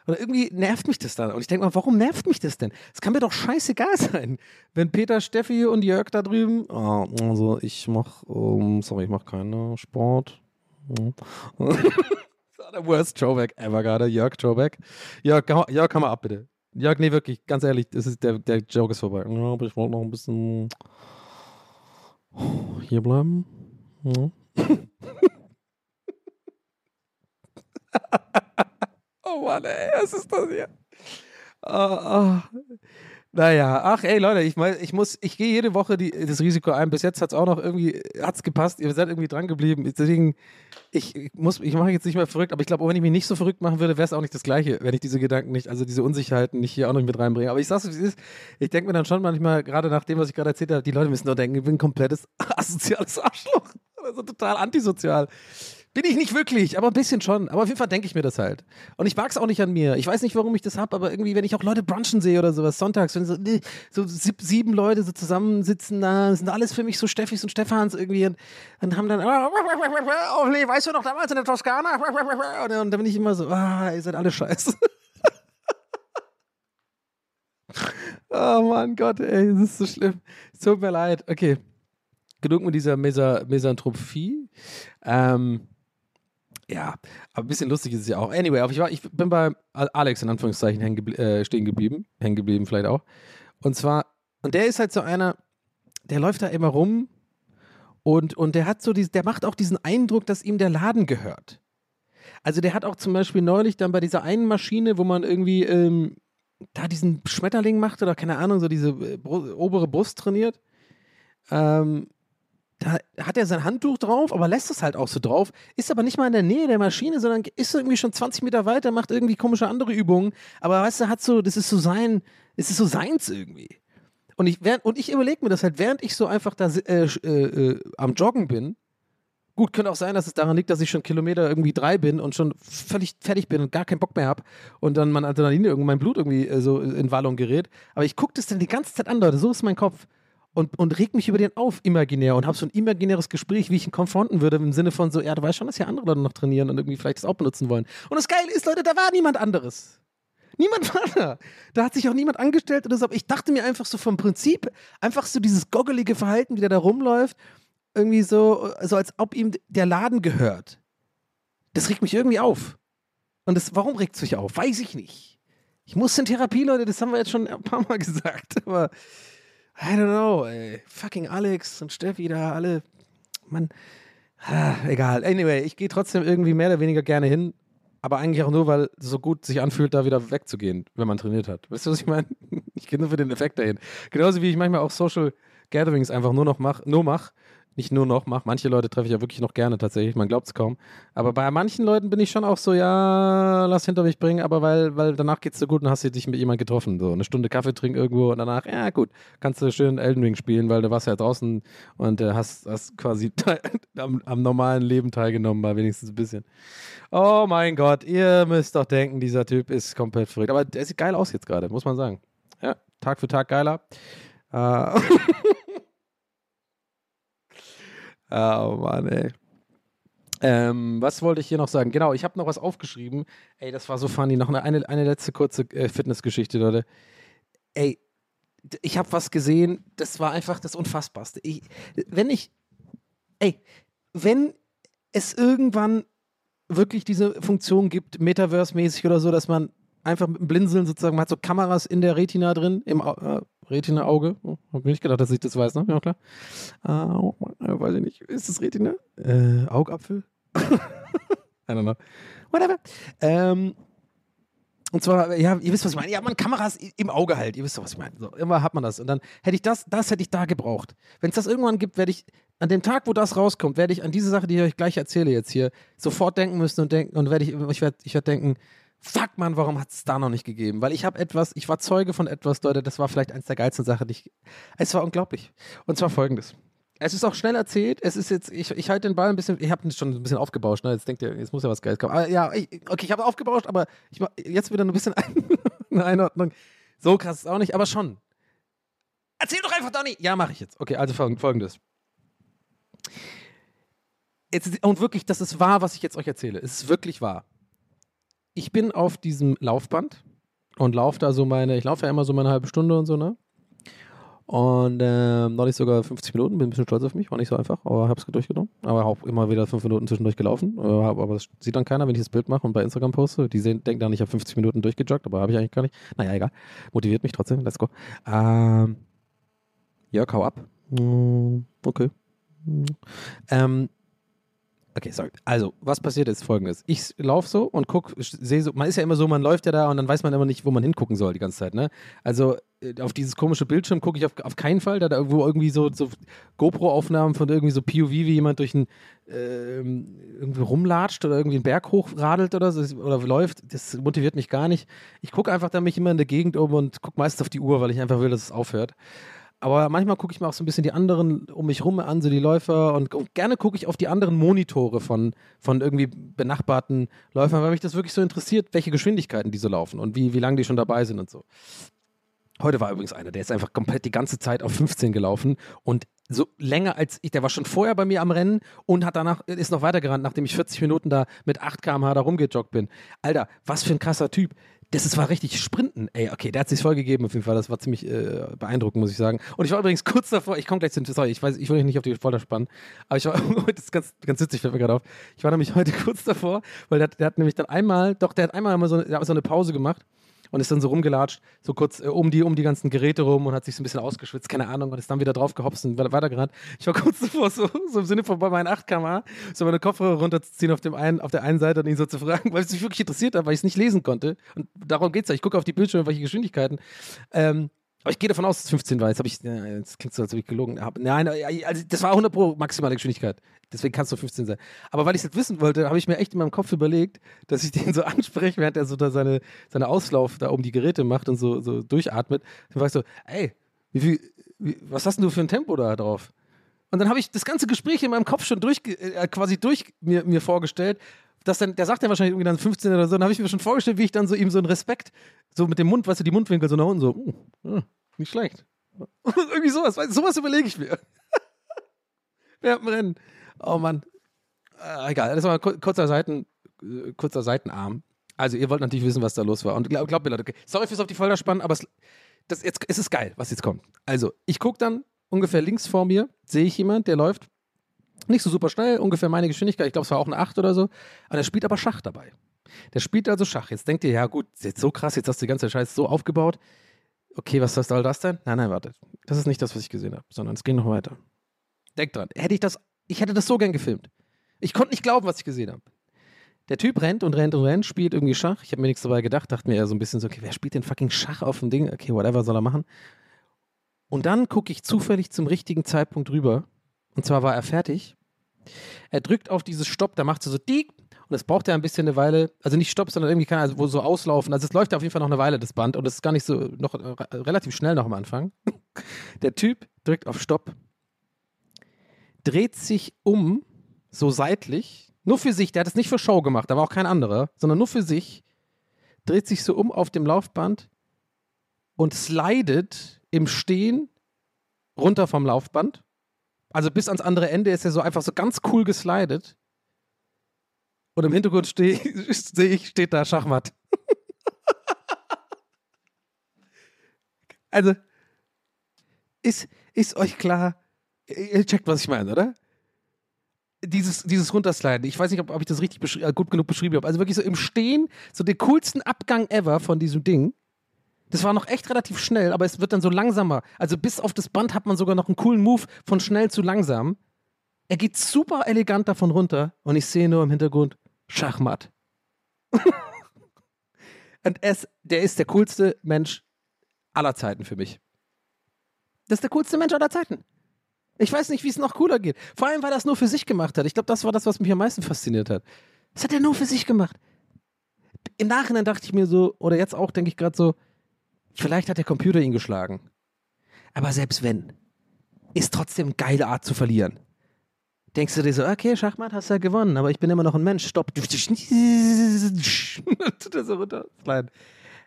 und irgendwie nervt mich das dann. Und ich denke mal, warum nervt mich das denn? Es kann mir doch scheißegal sein, wenn Peter, Steffi und Jörg da drüben, oh, also ich mach, um, sorry, ich mach keinen Sport. der worst Throwback ever gerade, Jörg Throwback. Jörg, Jörg, komm mal ab, bitte. Jörg, nee, wirklich, ganz ehrlich, das ist, der, der Joke ist vorbei. Ja, aber ich wollte noch ein bisschen hier bleiben. Ja. Oh Mann, ey, was ist das hier? Oh, oh. Naja, ach ey Leute, ich meine, ich muss, ich gehe jede Woche die, das Risiko ein. Bis jetzt hat es auch noch irgendwie, hat es gepasst, ihr seid irgendwie dran geblieben. Deswegen, ich, ich muss, ich mache jetzt nicht mehr verrückt, aber ich glaube, wenn ich mich nicht so verrückt machen würde, wäre es auch nicht das Gleiche, wenn ich diese Gedanken nicht, also diese Unsicherheiten nicht hier auch noch mit reinbringe. Aber ich sag's, wie es ist, ich denke mir dann schon manchmal, gerade nach dem, was ich gerade erzählt habe, die Leute müssen nur denken, ich bin ein komplettes asoziales Arschloch. Also total antisozial. Bin ich nicht wirklich, aber ein bisschen schon. Aber auf jeden Fall denke ich mir das halt. Und ich mag es auch nicht an mir. Ich weiß nicht, warum ich das habe, aber irgendwie, wenn ich auch Leute brunchen sehe oder sowas, sonntags, wenn so, so sieben Leute so zusammensitzen, da sind alles für mich so Steffis und Stefans irgendwie und, und haben dann, oh nee, weißt du noch damals in der Toskana? Und dann bin ich immer so, ah, ihr seid alle scheiße. oh mein Gott, ey, das ist so schlimm. Es tut mir leid. Okay. Genug mit dieser Mesa Mesanthropie. Ähm, ja, aber ein bisschen lustig ist es ja auch. Anyway, ich, war, ich bin bei Alex in Anführungszeichen geblie äh, stehen geblieben, hängen geblieben vielleicht auch. Und zwar, und der ist halt so einer, der läuft da immer rum und, und der hat so, dieses, der macht auch diesen Eindruck, dass ihm der Laden gehört. Also der hat auch zum Beispiel neulich dann bei dieser einen Maschine, wo man irgendwie ähm, da diesen Schmetterling macht oder keine Ahnung, so diese äh, obere Brust trainiert, ähm, da hat er sein Handtuch drauf, aber lässt es halt auch so drauf, ist aber nicht mal in der Nähe der Maschine, sondern ist irgendwie schon 20 Meter weiter, macht irgendwie komische andere Übungen. Aber weißt du, hat so, das ist so sein, es ist so seins irgendwie. Und ich, ich überlege mir das halt, während ich so einfach da äh, äh, äh, am Joggen bin. Gut, könnte auch sein, dass es daran liegt, dass ich schon Kilometer irgendwie drei bin und schon völlig fertig bin und gar keinen Bock mehr habe und dann mein Adrenalin, mein Blut irgendwie äh, so in Wallung gerät. Aber ich gucke das dann die ganze Zeit an, Leute. So ist mein Kopf und, und reg mich über den auf, imaginär, und habe so ein imaginäres Gespräch, wie ich ihn konfronten würde, im Sinne von so, ja, du weißt schon, dass ja andere Leute noch trainieren und irgendwie vielleicht das auch benutzen wollen. Und das Geile ist, Leute, da war niemand anderes. Niemand war da. Da hat sich auch niemand angestellt oder so. Aber ich dachte mir einfach so vom Prinzip, einfach so dieses goggelige Verhalten, wie der da rumläuft, irgendwie so, so als ob ihm der Laden gehört. Das regt mich irgendwie auf. Und das, warum regt es mich auf? Weiß ich nicht. Ich muss in Therapie, Leute, das haben wir jetzt schon ein paar Mal gesagt. Aber I don't know, ey. Fucking Alex und Steffi da, alle. Mann. Ah, egal. Anyway, ich gehe trotzdem irgendwie mehr oder weniger gerne hin. Aber eigentlich auch nur, weil es so gut sich anfühlt, da wieder wegzugehen, wenn man trainiert hat. Weißt du, was ich meine? Ich gehe nur für den Effekt dahin. Genauso wie ich manchmal auch Social Gatherings einfach nur noch mach, nur mach, nicht nur noch mache. Manche Leute treffe ich ja wirklich noch gerne tatsächlich, man glaubt es kaum. Aber bei manchen Leuten bin ich schon auch so, ja, lass hinter mich bringen, aber weil, weil danach geht's dir gut und hast du dich mit jemandem getroffen. So eine Stunde Kaffee trinken irgendwo und danach, ja gut, kannst du schön Elden Ring spielen, weil du warst ja draußen und äh, hast, hast quasi am, am normalen Leben teilgenommen, mal wenigstens ein bisschen. Oh mein Gott, ihr müsst doch denken, dieser Typ ist komplett verrückt. Aber der sieht geil aus jetzt gerade, muss man sagen. Ja, Tag für Tag geiler. Äh, oh Mann, ey. Ähm, was wollte ich hier noch sagen? Genau, ich habe noch was aufgeschrieben. Ey, das war so funny. Noch eine, eine, eine letzte kurze äh, Fitnessgeschichte, Leute. Ey, ich habe was gesehen, das war einfach das Unfassbarste. Ich, wenn ich, ey, wenn es irgendwann wirklich diese Funktion gibt, Metaverse-mäßig oder so, dass man einfach mit dem Blinzeln sozusagen, man hat so Kameras in der Retina drin, im äh, Retina-Auge. Oh, hab mir nicht gedacht, dass ich das weiß, ne? Ja, klar. Äh, weiß ich nicht. Ist das Retina? Äh, Augapfel? I don't know. Whatever. Ähm, und zwar, ja, ihr wisst, was ich meine. Ja, man Kameras im Auge halt. Ihr wisst doch, was ich meine. So, immer hat man das. Und dann hätte ich das, das hätte ich da gebraucht. Wenn es das irgendwann gibt, werde ich, an dem Tag, wo das rauskommt, werde ich an diese Sache, die ich euch gleich erzähle jetzt hier, sofort denken müssen und denken, und werde ich, ich werde ich werd denken, fuck man, warum hat es da noch nicht gegeben? Weil ich habe etwas, ich war Zeuge von etwas, Leute, das war vielleicht eins der geilsten Sachen, die ich, es war unglaublich. Und zwar folgendes. Es ist auch schnell erzählt. Es ist jetzt, ich, ich halte den Ball ein bisschen, ich habe ihn schon ein bisschen aufgebauscht, ne? Jetzt denkt ihr, jetzt muss ja was Geiles kommen. Aber ja, ich, okay, ich habe aufgebauscht, aber ich jetzt wieder ein bisschen ein, eine Einordnung. So krass ist es auch nicht, aber schon. Erzähl doch einfach, Donny! Ja, mache ich jetzt. Okay, also folg- folgendes. Jetzt, und wirklich, das ist wahr, was ich jetzt euch erzähle. Es ist wirklich wahr. Ich bin auf diesem Laufband und laufe da so meine, ich laufe ja immer so meine halbe Stunde und so, ne? Und ähm, neulich sogar 50 Minuten, bin ein bisschen stolz auf mich, war nicht so einfach, aber hab's durchgenommen. Aber auch immer wieder fünf Minuten zwischendurch gelaufen. Äh, aber das sieht dann keiner, wenn ich das Bild mache und bei Instagram poste. Die sehen, denken dann, ich habe 50 Minuten durchgejoggt, aber habe ich eigentlich gar nicht. Naja, egal. Motiviert mich trotzdem, let's go. Ähm, Jörg, hau ab. Mm, Okay. Mm. Ähm, Okay, sorry. Also, was passiert ist folgendes. Ich laufe so und guck, sehe so, man ist ja immer so, man läuft ja da und dann weiß man immer nicht, wo man hingucken soll die ganze Zeit, ne? Also, äh, auf dieses komische Bildschirm gucke ich auf, auf keinen Fall, da da irgendwo irgendwie so, so GoPro-Aufnahmen von irgendwie so POV, wie jemand durch einen ähm, irgendwie rumlatscht oder irgendwie einen Berg hochradelt oder so oder läuft. Das motiviert mich gar nicht. Ich gucke einfach da mich immer in der Gegend um und gucke meistens auf die Uhr, weil ich einfach will, dass es aufhört. Aber manchmal gucke ich mir auch so ein bisschen die anderen um mich rum an, so die Läufer und, und gerne gucke ich auf die anderen Monitore von, von irgendwie benachbarten Läufern, weil mich das wirklich so interessiert, welche Geschwindigkeiten die so laufen und wie, wie lange die schon dabei sind und so. Heute war übrigens einer, der ist einfach komplett die ganze Zeit auf 15 gelaufen und so länger als ich, der war schon vorher bei mir am Rennen und hat danach, ist noch weitergerannt, nachdem ich 40 Minuten da mit 8 km/h da rumgejoggt bin. Alter, was für ein krasser Typ. Das ist, war richtig Sprinten. Ey, okay, der hat sich voll gegeben auf jeden Fall. Das war ziemlich äh, beeindruckend, muss ich sagen. Und ich war übrigens kurz davor, ich komme gleich zu, sorry, ich weiß, ich will euch nicht auf die Folter spannen, aber ich war, das ist ganz, ganz witzig, fällt mir gerade auf. Ich war nämlich heute kurz davor, weil der, der hat nämlich dann einmal, doch, der hat einmal so, hat so eine Pause gemacht und ist dann so rumgelatscht, so kurz äh, um, die, um die ganzen Geräte rum und hat sich so ein bisschen ausgeschwitzt, keine Ahnung, und ist dann wieder drauf gehopst und weiter- weitergerannt. Ich war kurz davor, so, so im Sinne von bei meinen 8 km so meine Kopfhörer runterzuziehen auf, dem einen, auf der einen Seite und ihn so zu fragen, weil es mich wirklich interessiert hat, weil ich es nicht lesen konnte. Und darum geht es ja. Ich gucke auf die Bildschirme, welche Geschwindigkeiten. Ähm, aber ich gehe davon aus, dass es 15 war. Jetzt ich, ja, das klingt so, als ob ich gelogen habe. Nein, also das war 100 Pro maximale Geschwindigkeit. Deswegen kann es nur 15 sein. Aber weil ich es jetzt wissen wollte, habe ich mir echt in meinem Kopf überlegt, dass ich den so anspreche, während er so da seine, seine Auslauf da um die Geräte macht und so, so durchatmet. Dann war ich so, ey, wie viel, wie, was hast denn du für ein Tempo da drauf? Und dann habe ich das ganze Gespräch in meinem Kopf schon durch, äh, quasi durch mir, mir vorgestellt. Dass dann, der sagt ja wahrscheinlich irgendwie dann 15 oder so, dann habe ich mir schon vorgestellt, wie ich dann so ihm so einen Respekt, so mit dem Mund, weißt du, die Mundwinkel so nach unten, so, uh, nicht schlecht. irgendwie sowas, weißt, du, sowas überlege ich mir. Während dem Rennen. Oh Mann. Äh, egal, das war kur- kurzer, Seiten, äh, kurzer Seitenarm. Also, ihr wollt natürlich wissen, was da los war. Und glaub, glaubt mir, Leute, okay, sorry fürs auf die Folter spannen, aber es, das, jetzt, es ist geil, was jetzt kommt. Also, ich gucke dann ungefähr links vor mir, sehe ich jemand, der läuft nicht so super schnell, ungefähr meine Geschwindigkeit. Ich glaube, es war auch eine 8 oder so. Aber der spielt aber Schach dabei. Der spielt also Schach. Jetzt denkt ihr, ja gut, jetzt so krass, jetzt hast du die ganze Scheiße so aufgebaut. Okay, was soll das denn? Nein, nein, wartet. Das ist nicht das, was ich gesehen habe, sondern es ging noch weiter. Denkt dran, hätte ich das, ich hätte das so gern gefilmt. Ich konnte nicht glauben, was ich gesehen habe. Der Typ rennt und rennt und rennt, spielt irgendwie Schach. Ich habe mir nichts dabei gedacht, dachte mir eher so ein bisschen so, okay, wer spielt denn fucking Schach auf dem Ding? Okay, whatever soll er machen. Und dann gucke ich zufällig zum richtigen Zeitpunkt rüber Und zwar war er fertig. Er drückt auf dieses Stopp, da macht er so diek und es braucht ja ein bisschen eine Weile, also nicht Stopp, sondern irgendwie kann er wo so auslaufen. Also es läuft ja auf jeden Fall noch eine Weile, das Band, und es ist gar nicht so, noch äh, relativ schnell noch am Anfang. Der Typ drückt auf Stopp, dreht sich um, so seitlich, nur für sich, der hat es nicht für Show gemacht, war auch kein anderer, sondern nur für sich, dreht sich so um auf dem Laufband und slidet im Stehen runter vom Laufband. Also bis ans andere Ende ist er so einfach so ganz cool geslidet. Und im Hintergrund stehe seh ich, steht da Schachmatt. also, ist, ist euch klar, ihr checkt, was ich meine, oder? Dieses, dieses Runtersliden, ich weiß nicht, ob, ob ich das richtig äh, gut genug beschrieben habe. Also wirklich so im Stehen, so den coolsten Abgang ever von diesem Ding. Das war noch echt relativ schnell, aber es wird dann so langsamer. Also bis auf das Band hat man sogar noch einen coolen Move von schnell zu langsam. Er geht super elegant davon runter und ich sehe nur im Hintergrund Schachmatt. und es, der ist der coolste Mensch aller Zeiten für mich. Das ist der coolste Mensch aller Zeiten. Ich weiß nicht, wie es noch cooler geht. Vor allem, weil er es nur für sich gemacht hat. Ich glaube, das war das, was mich am meisten fasziniert hat. Das hat er nur für sich gemacht. Im Nachhinein dachte ich mir so, oder jetzt auch denke ich gerade so, vielleicht hat der Computer ihn geschlagen. Aber selbst wenn, ist trotzdem eine geile Art zu verlieren. Denkst du dir so, okay, Schachmatt, hast ja gewonnen, aber ich bin immer noch ein Mensch, stopp. Tut er runter.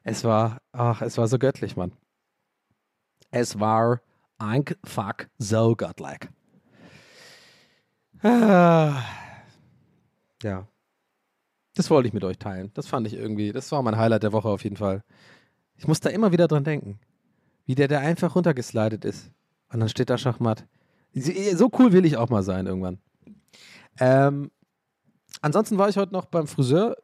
Es war, ach, es war so göttlich, Mann. Es war einfach so godlike. Ah. Ja. Das wollte ich mit euch teilen. Das fand ich irgendwie, das war mein Highlight der Woche auf jeden Fall. Ich muss da immer wieder dran denken. Wie der, der einfach runtergeslidet ist. Und dann steht da Schachmatt. So cool will ich auch mal sein irgendwann. Ähm, ansonsten war ich heute noch beim Friseur.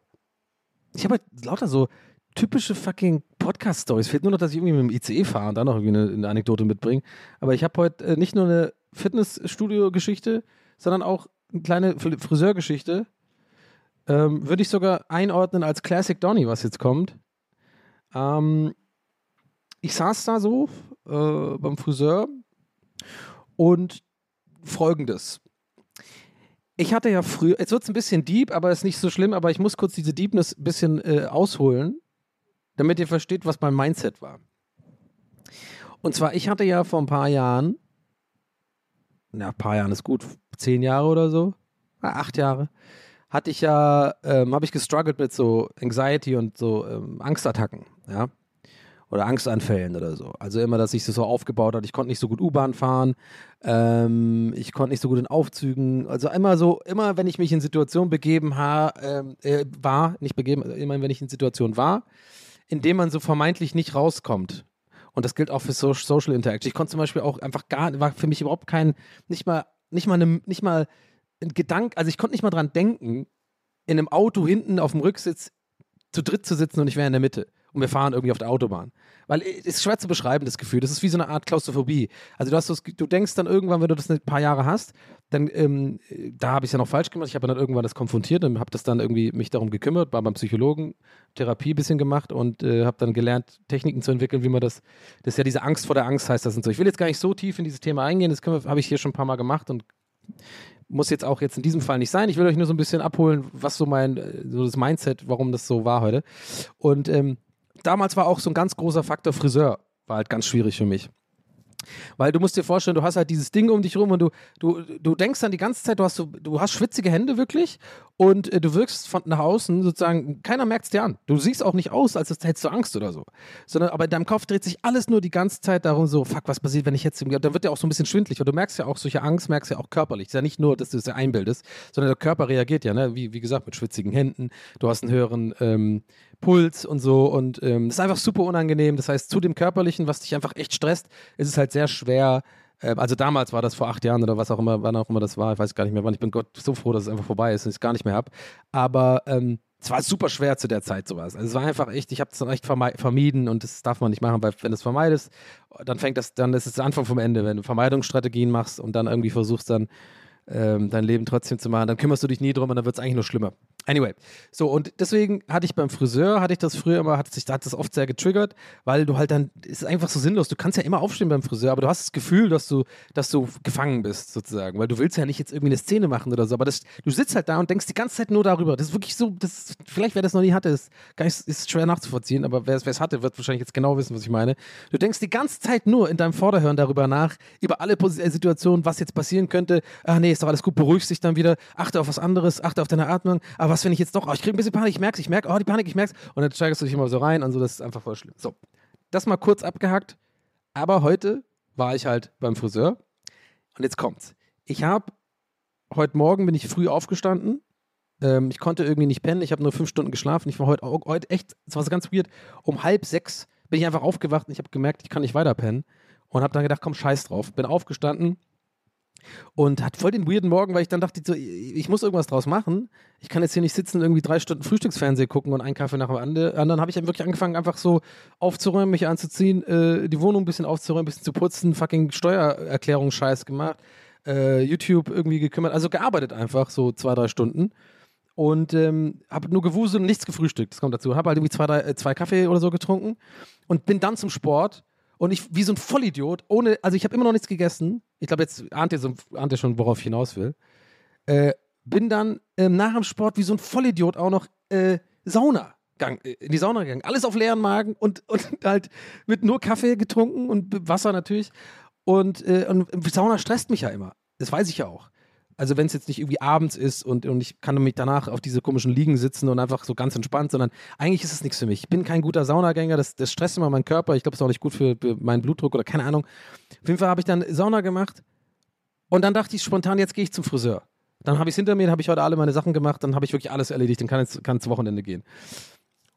Ich habe halt lauter so typische fucking Podcast-Stories. Fehlt nur noch, dass ich irgendwie mit dem ICE fahre und dann noch irgendwie eine, eine Anekdote mitbringe. Aber ich habe heute äh, nicht nur eine Fitnessstudio-Geschichte, sondern auch eine kleine Fr- Friseurgeschichte. Ähm, Würde ich sogar einordnen als Classic Donny, was jetzt kommt. Ähm, ich saß da so äh, beim Friseur und folgendes. Ich hatte ja früher, jetzt wird es ein bisschen deep, aber ist nicht so schlimm, aber ich muss kurz diese Deepness ein bisschen äh, ausholen, damit ihr versteht, was mein Mindset war. Und zwar, ich hatte ja vor ein paar Jahren, na, ein paar Jahren ist gut, zehn Jahre oder so, ah, acht Jahre, hatte ich ja, ähm, habe ich gestruggelt mit so Anxiety und so ähm, Angstattacken, ja. Oder Angstanfällen oder so. Also immer, dass sich das so aufgebaut hat. Ich konnte nicht so gut U-Bahn fahren. Ähm, ich konnte nicht so gut in Aufzügen. Also immer so, immer wenn ich mich in Situationen begeben ha, ähm, äh, war, nicht begeben, also immer wenn ich in Situationen war, in denen man so vermeintlich nicht rauskommt. Und das gilt auch für so Social Interaction. Ich konnte zum Beispiel auch einfach gar, war für mich überhaupt kein, nicht mal, nicht mal, eine, nicht mal ein Gedanke, also ich konnte nicht mal dran denken, in einem Auto hinten auf dem Rücksitz zu dritt zu sitzen und ich wäre in der Mitte. Und wir fahren irgendwie auf der Autobahn. Weil es ist schwer zu beschreiben, das Gefühl. Das ist wie so eine Art Klaustrophobie. Also du hast das, du denkst dann irgendwann, wenn du das ein paar Jahre hast, dann, ähm, da habe ich es ja noch falsch gemacht. Ich habe dann irgendwann das konfrontiert und habe das dann irgendwie mich darum gekümmert, war beim Psychologen, Therapie ein bisschen gemacht und äh, habe dann gelernt, Techniken zu entwickeln, wie man das, das ist ja diese Angst vor der Angst heißt das und so. Ich will jetzt gar nicht so tief in dieses Thema eingehen, das habe ich hier schon ein paar Mal gemacht und muss jetzt auch jetzt in diesem Fall nicht sein. Ich will euch nur so ein bisschen abholen, was so mein, äh, so das Mindset, warum das so war heute. Und ähm, damals war auch so ein ganz großer Faktor Friseur, war halt ganz schwierig für mich. Weil du musst dir vorstellen, du hast halt dieses Ding um dich rum und du, du, du denkst dann die ganze Zeit, du hast, so, du hast schwitzige Hände wirklich und äh, du wirkst von nach außen sozusagen, keiner merkt es dir an. Du siehst auch nicht aus, als hättest du Angst oder so. Sondern, aber in deinem Kopf dreht sich alles nur die ganze Zeit darum, so, fuck, was passiert, wenn ich jetzt, dann wird ja auch so ein bisschen schwindlig, weil du merkst ja auch, solche Angst merkst ja auch körperlich. Es ist ja nicht nur, dass du es ja einbildest, sondern der Körper reagiert ja, ne? wie, wie gesagt, mit schwitzigen Händen, du hast einen höheren ähm, Puls und so und ähm, das ist einfach super unangenehm. Das heißt, zu dem Körperlichen, was dich einfach echt stresst, ist es halt sehr schwer. äh, Also damals war das vor acht Jahren oder was auch immer, wann auch immer das war, ich weiß gar nicht mehr wann. Ich bin Gott so froh, dass es einfach vorbei ist und ich es gar nicht mehr habe. Aber ähm, es war super schwer zu der Zeit sowas. Also es war einfach echt, ich habe es dann echt vermieden und das darf man nicht machen, weil wenn du es vermeidest, dann fängt das, dann ist es der Anfang vom Ende. Wenn du Vermeidungsstrategien machst und dann irgendwie versuchst dann ähm, dein Leben trotzdem zu machen, dann kümmerst du dich nie drum und dann wird es eigentlich nur schlimmer. Anyway, so und deswegen hatte ich beim Friseur, hatte ich das früher immer, hat sich hat das oft sehr getriggert, weil du halt dann, ist einfach so sinnlos, du kannst ja immer aufstehen beim Friseur, aber du hast das Gefühl, dass du, dass du gefangen bist sozusagen, weil du willst ja nicht jetzt irgendwie eine Szene machen oder so, aber das, du sitzt halt da und denkst die ganze Zeit nur darüber. Das ist wirklich so, das, vielleicht wer das noch nie hatte, ist, ist schwer nachzuvollziehen, aber wer es hatte, wird wahrscheinlich jetzt genau wissen, was ich meine. Du denkst die ganze Zeit nur in deinem Vorderhören darüber nach, über alle äh, Situationen, was jetzt passieren könnte. Ach nee, ist doch alles gut, beruhigst dich dann wieder, achte auf was anderes, achte auf deine Atmung. Aber was, wenn ich jetzt doch, oh, ich kriege ein bisschen Panik, ich merk's, ich merke, oh, die Panik, ich merk's. Und dann steigerst du dich immer so rein und so, das ist einfach voll schlimm. So, das mal kurz abgehackt. Aber heute war ich halt beim Friseur. Und jetzt kommt's. Ich habe, heute Morgen bin ich früh aufgestanden. Ähm, ich konnte irgendwie nicht pennen. Ich habe nur fünf Stunden geschlafen. Ich war heute, heute echt, es war so ganz weird. Um halb sechs bin ich einfach aufgewacht und ich habe gemerkt, ich kann nicht weiter pennen. Und habe dann gedacht, komm, scheiß drauf. Bin aufgestanden, und hat voll den weirden Morgen, weil ich dann dachte, so, ich muss irgendwas draus machen. Ich kann jetzt hier nicht sitzen, irgendwie drei Stunden Frühstücksfernsehen gucken und einen Kaffee nach dem anderen. Dann habe ich dann wirklich angefangen, einfach so aufzuräumen, mich anzuziehen, äh, die Wohnung ein bisschen aufzuräumen, ein bisschen zu putzen, fucking Steuererklärung-Scheiß gemacht, äh, YouTube irgendwie gekümmert, also gearbeitet einfach, so zwei, drei Stunden. Und ähm, habe nur gewuselt und nichts gefrühstückt. Das kommt dazu. Habe halt irgendwie zwei, drei, äh, zwei Kaffee oder so getrunken und bin dann zum Sport und ich, wie so ein Vollidiot, ohne, also ich habe immer noch nichts gegessen. Ich glaube, jetzt ahnt ihr, so, ahnt ihr schon, worauf ich hinaus will. Äh, bin dann ähm, nach dem Sport wie so ein Vollidiot auch noch äh, Sauna. Gang, äh, in die Sauna gegangen. Alles auf leeren Magen und, und halt mit nur Kaffee getrunken und Wasser natürlich. Und, äh, und Sauna stresst mich ja immer. Das weiß ich ja auch. Also wenn es jetzt nicht irgendwie abends ist und, und ich kann mich danach auf diese komischen Liegen sitzen und einfach so ganz entspannt, sondern eigentlich ist es nichts für mich. Ich bin kein guter Saunagänger, das, das stresst immer meinen Körper. Ich glaube, es ist auch nicht gut für, für meinen Blutdruck oder keine Ahnung. Auf jeden Fall habe ich dann Sauna gemacht und dann dachte ich spontan, jetzt gehe ich zum Friseur. Dann habe ich es hinter mir, dann habe ich heute alle meine Sachen gemacht, dann habe ich wirklich alles erledigt, dann kann es kann Wochenende gehen.